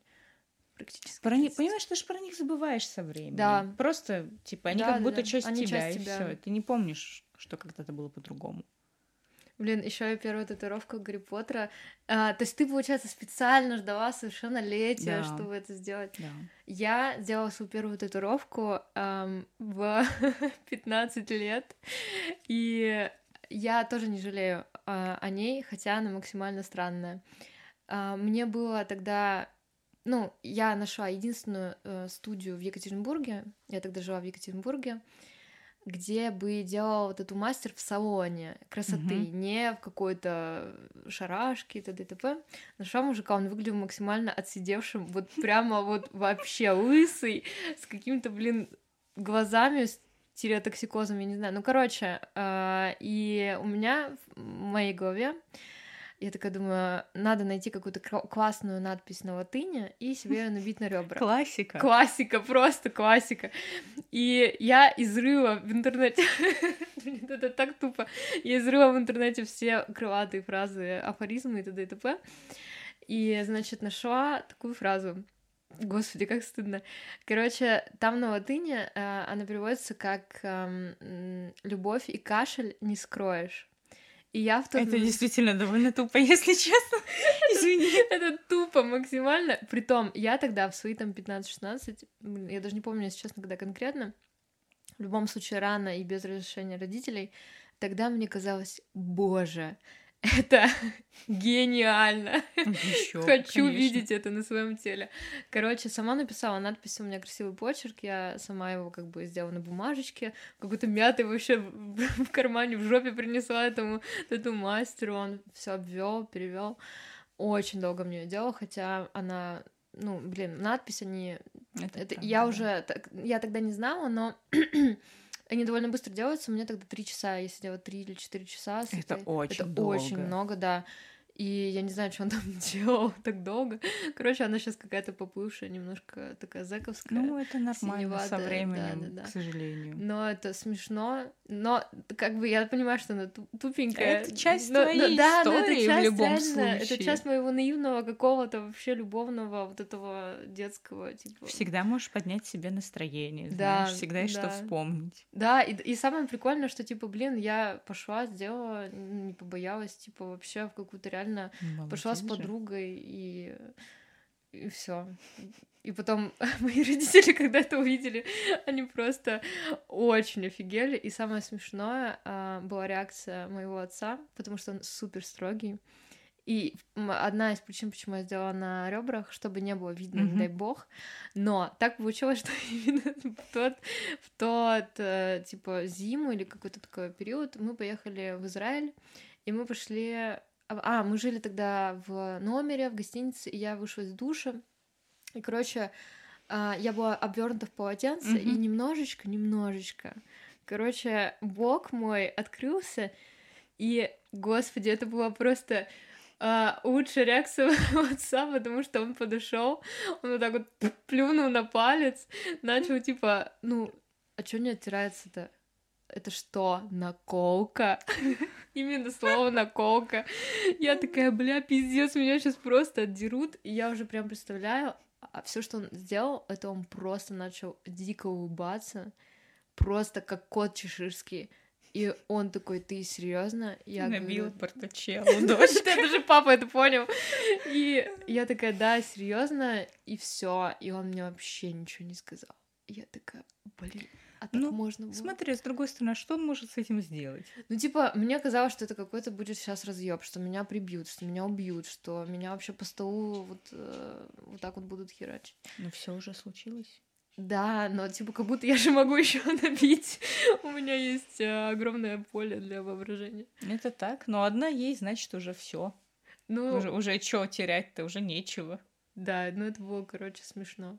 Практически. Про них, 30. понимаешь, ты же про них забываешь со временем. Да. Просто, типа, они Да, как будто да. часть Они тебя, часть и тебя. все. Ты не помнишь, что когда-то было по-другому. Блин, еще и первая татуировка Гарри Поттера. А, то есть ты, получается, специально ждала совершеннолетия, Да. чтобы это сделать. Да. Я сделала свою первую татуировку ам, в 15 лет, и я тоже не жалею а, о ней, хотя она максимально странная. А, мне было тогда... Ну, я нашла единственную э, студию в Екатеринбурге, я тогда жила в Екатеринбурге, где бы делала вот эту мастер в салоне красоты, Мгм. не в какой-то шарашке и т.д. т.п. Нашла мужика, он выглядел максимально отсидевшим, вот прямо вот вообще лысый, с какими-то, блин, глазами, с стереотоксикозом, я не знаю. Ну, короче, э, и у меня в моей голове Я такая думаю, надо найти какую-то классную надпись на латыни и себе ее набить на ребра. Классика. Классика, просто классика. И я изрыла в интернете, это так тупо, я изрыла в интернете все крылатые фразы, афоризмы и т.д. и т.п. И, значит, нашла такую фразу. Господи, как стыдно. Короче, там на латыни э, она переводится как э, «любовь и кашель не скроешь». И я в тот Это действительно довольно тупо, если честно. Извини. Это тупо максимально. Притом, я тогда в свои там 15-16, я даже не помню, если честно, когда конкретно, в любом случае рано и без разрешения родителей, тогда мне казалось, боже, это гениально. Ещё, Хочу конечно. видеть это на своем теле. Короче, сама написала надпись, у меня красивый почерк, я сама его как бы сделала на бумажечке, какой-то мятый вообще в кармане, в жопе принесла этому эту мастеру, он все обвел, перевел. Очень долго мне её делал, хотя она, ну, блин, надпись они, Это это правда, я да. уже, так- я тогда не знала, но они довольно быстро делаются, у меня тогда три часа, я сидела три или четыре часа. Это этой- очень это очень долго. много, да. И я не знаю, что он там делал так долго. Короче, она сейчас какая-то поплывшая, немножко такая зэковская. Ну, это нормально со синеватая, временем, да-да-да. к сожалению. Но это смешно. Но как бы я понимаю, что она ту- тупенькая. Это часть но, но твоей да, но истории это в часть, любом реально, Это случае. часть моего наивного какого-то вообще любовного вот этого детского типа. Всегда можешь поднять себе настроение, Да, знаешь, всегда есть что да. вспомнить. Да, и, и самое прикольное, что типа, блин, я пошла, сделала, не побоялась, типа вообще в какую-то реально пошла с Молодец же. подругой и и все. И потом мои родители, когда это увидели, они просто очень офигели. И самое смешное а, была реакция моего отца, потому что он супер строгий. И одна из причин, почему я сделала на ребрах, чтобы не было видно, Мгм. дай бог. Но так получилось, что именно в тот, в тот э, типа зиму или какой-то такой период мы поехали в Израиль, и мы пошли а, мы жили тогда в номере, в гостинице, и я вышла из душа. И, короче, а, я была обвернута в полотенце, и Мгм. немножечко, немножечко. Короче, бок мой открылся, и, господи, это была просто а, лучшая реакция отца, потому что он подошел, он вот так вот плюнул на палец, начал типа, ну, а что не оттирается-то? Это что, наколка? Именно слово наколка. Я такая, бля, пиздец, меня сейчас просто отдерут. И я уже прям представляю, а все, что он сделал, это он просто начал дико улыбаться, просто как кот чеширский. И он такой, ты серьезно? Я Набила говорю, порточеллу дочь. Да, даже папа это понял. И я такая, да, серьезно, и все. И он мне вообще ничего не сказал. Я такая, блин, а так Ну, можно было? Смотри, с другой стороны, а что он может с этим сделать? Ну, типа, мне казалось, что это какой-то будет сейчас разъеб, что меня прибьют, что меня убьют, что меня вообще по столу вот, э, вот так вот будут херачить. Ну, все уже случилось. Да, но типа как будто я же могу еще набить. У меня есть э, огромное поле для воображения. Это так, но одна есть, значит, уже все. Ну, Уже, уже что терять-то, уже нечего. да, ну это было, короче, смешно.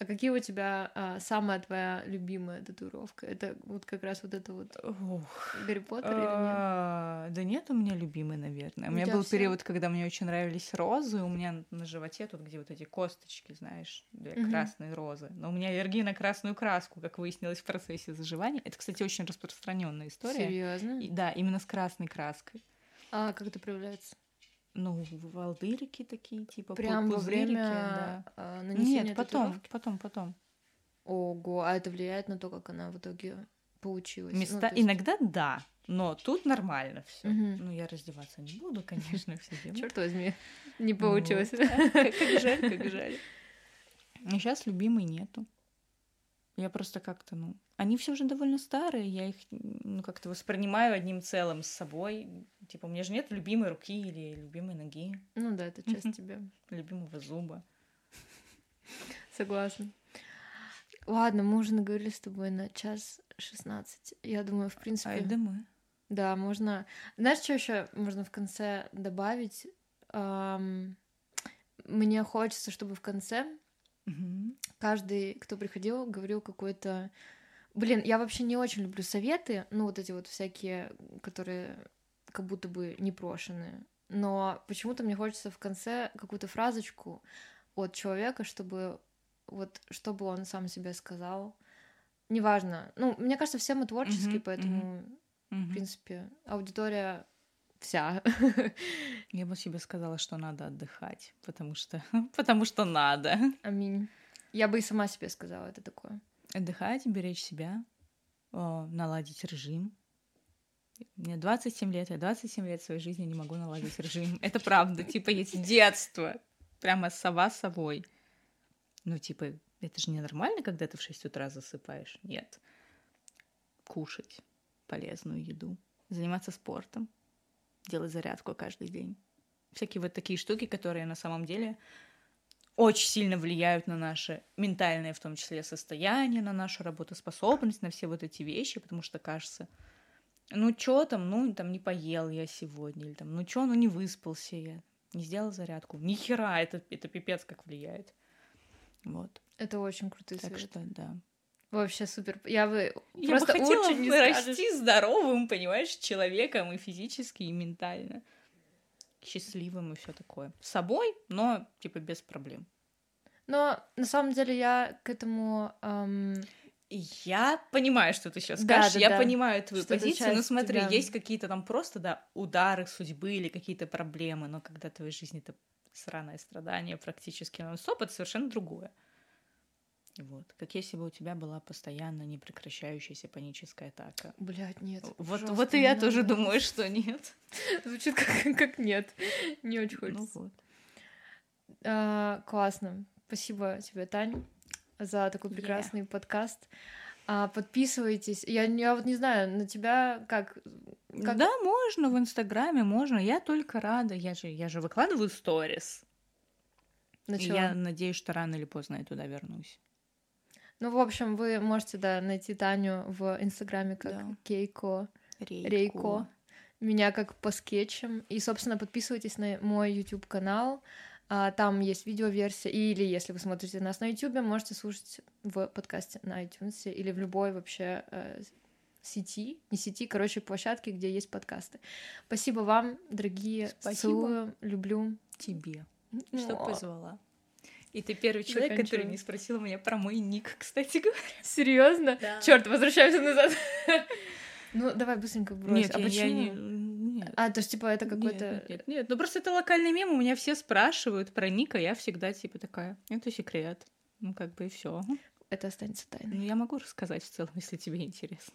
А какие у тебя а, самая твоя любимая татуировка? Это вот как раз вот это вот Ух. Гарри Поттер или нет? А, Да нет у меня любимый, наверное. У У меня был всё? период, когда мне очень нравились розы. У меня на животе тут, где вот эти косточки, знаешь, две красные розы. Но у меня аллергия на красную краску, как выяснилось в процессе заживания. Это, кстати, очень распространенная история. Серьезно? И- да, именно с красной краской. А как это проявляется? Ну, волдырики такие, типа Прям во время да. а, нанесения Нет, потом, татуировки? потом, потом. Ого, а это влияет на то, как она в итоге получилась? Ну, Места то есть- иногда да, но тут нормально все. Мгм. Ну, я раздеваться не буду, конечно, все дела. Черт возьми, не получилось. Как как жаль, как жаль. Сейчас любимой нету. Я просто как-то, ну... Они все уже довольно старые, я их, ну, как-то воспринимаю одним целым с собой. Типа, у меня же нет любимой руки или любимой ноги, Ну да, это часть тебя. любимого зуба. Согласна. Ладно, мы уже наговорили с тобой на час шестнадцать. Я думаю, в принципе... А это мы. Да, можно. Знаешь, что еще можно в конце добавить? Мне хочется, чтобы в конце. Каждый, кто приходил, говорил какой-то... Блин, я вообще не очень люблю советы, ну вот эти вот всякие, которые как будто бы непрошенные. но почему-то мне хочется в конце какую-то фразочку от человека, чтобы вот чтобы он сам себе сказал. Неважно. Ну, мне кажется, все мы творческие, Мгм, поэтому, Мгм. в принципе, аудитория вся. Я бы себе сказала, что надо отдыхать, потому что, потому что надо. Аминь. Я бы и сама себе сказала это такое. Отдыхать, беречь себя, о, наладить режим. Мне 27 лет, я 27 лет своей жизни не могу наладить режим. Это правда, типа, есть детство. Прямо сова собой. Ну, типа, это же ненормально, когда ты в 6 утра засыпаешь. Нет. Кушать полезную еду, заниматься спортом, делать зарядку каждый день. Всякие вот такие штуки, которые на самом деле очень сильно влияют на наше ментальное, в том числе, состояние, на нашу работоспособность, на все вот эти вещи, потому что кажется, ну чё там, ну там не поел я сегодня, или там, ну чё, ну не выспался я, не сделал зарядку. Ни хера, это, это пипец как влияет. Вот. Это очень крутые Так советы. что, да. Вообще супер. Я бы Я просто бы хотела не расти здоровым, понимаешь, человеком и физически, и ментально. Счастливым и все такое. С собой, но типа без проблем. Но на самом деле я к этому... ам, Я понимаю, что ты сейчас скажешь. да, я да. понимаю твою Что позицию. Но смотри, тебя. есть какие-то там просто, да, удары судьбы или какие-то проблемы, но когда в твоей жизни это сраное страдание практически нон-стоп, это совершенно другое. Вот. Как если бы у тебя была постоянно непрекращающаяся паническая атака. Блядь, нет. Вот, вот и я надо. тоже думаю, что нет. Звучит как, как нет. Не очень Ну хочется. вот. А, классно. Спасибо тебе, Тань, за такой Yeah. прекрасный подкаст. А, подписывайтесь. Я, я вот не знаю, на тебя как... как... Да, можно в Инстаграме, можно. Я только рада. Я же, я же выкладываю сторис. на И чё? я надеюсь, что рано или поздно я туда вернусь. Ну, в общем, вы можете, да, найти Таню в Инстаграме как Да. Кейко Рейко. Меня как по скетчам. И, собственно, подписывайтесь на мой YouTube канал. А, Там есть видеоверсия. Или если вы смотрите нас на YouTube, можете слушать в подкасте на iTunes или в любой вообще э, сети, не сети, короче, площадке, где есть подкасты. Спасибо вам, дорогие. Спасибо. Целую, люблю. Тебе. Что позвала. И ты первый человек, который не спросил меня про мой ник, кстати говоря. Серьезно? Да. Черт, возвращаемся назад. Ну, давай быстренько брось. Нет, а я, я почему? не... Нет. А, то есть, типа, это какой-то... Нет, нет, нет. Ну просто это локальный мем, у меня все спрашивают про ника, я всегда типа такая, это секрет. Ну, как бы и все. Это останется тайной. Ну, я могу рассказать в целом, если тебе интересно.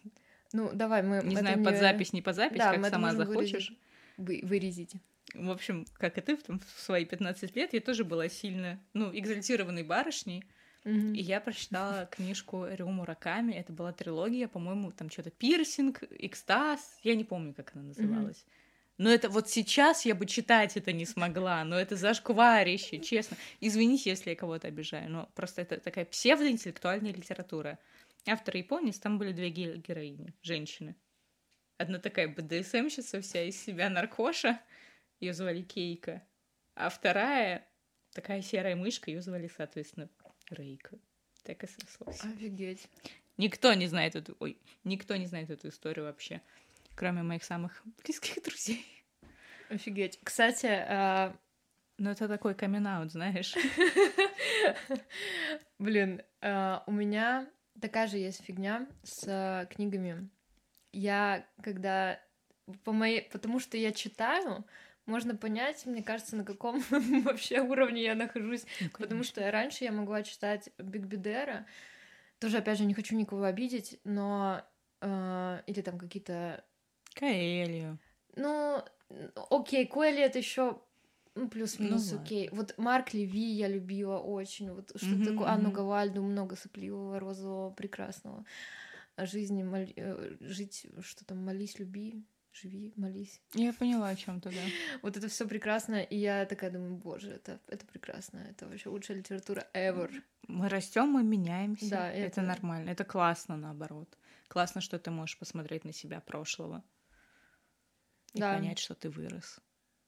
Ну, давай, мы... Не знаю, под запись, не под запись, Да, как сама захочешь. Вы, вырезите. В общем, как и ты, в, там, в свои 15 лет я тоже была сильно, ну, экзальтированной барышней. Мгм. И я прочитала книжку Рю Мураками. Это была трилогия, по-моему, там что-то пирсинг, экстаз. Я не помню, как она называлась. Но это вот сейчас я бы читать это не смогла. Но это зашкварище, честно. Извините, если я кого-то обижаю. Но просто это такая псевдоинтеллектуальная литература. Автор японец, там были две ге- героини, женщины. Одна такая БДСМщица вся из себя наркоша, ее звали Кейка. А вторая такая серая мышка, ее звали, соответственно, Рейка. Так и срослось. Офигеть. Никто не знает эту... Ой, никто не знает эту историю вообще, кроме моих самых близких друзей. Офигеть. Кстати, а, Но это такой камин знаешь. блин, а, у меня такая же есть фигня с а, книгами. Я, когда... По моей... Потому что я читаю, можно понять, мне кажется, на каком вообще уровне я нахожусь. Потому что я раньше я могла читать Биг Бедера. Тоже, опять же, не хочу никого обидеть, но... э, или там какие-то... Каэлью. Ну, окей, Коэли это еще плюс-минус Ну ладно. окей. Вот Марк Леви я любила очень. Вот что Мгм, такое Анну мгм. Гавальду, много сопливого, розового, прекрасного. Жизни, моль- э, жить, что там, молись, люби, живи, молись. Я поняла, о чем ты, да. Вот это все прекрасно, и я такая думаю, боже, это, это прекрасно, это вообще лучшая литература ever. Мы растем, мы меняемся. Да, это... это- нормально. Это классно, наоборот. Классно, что ты можешь посмотреть на себя прошлого и Да. понять, что ты вырос.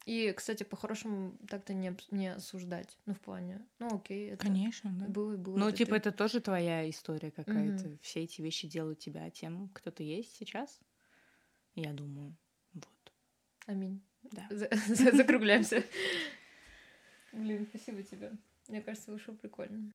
И, кстати, по-хорошему так-то не, не осуждать. Ну, в плане, ну окей, это Конечно, да. было было. Ну, это типа, ты. это тоже твоя история какая-то. Мгм. Все эти вещи делают тебя тем, кто ты есть сейчас. Я думаю. Вот. Аминь. Да. За- за- Закругляемся. Блин, спасибо тебе. Мне кажется, вышло прикольно.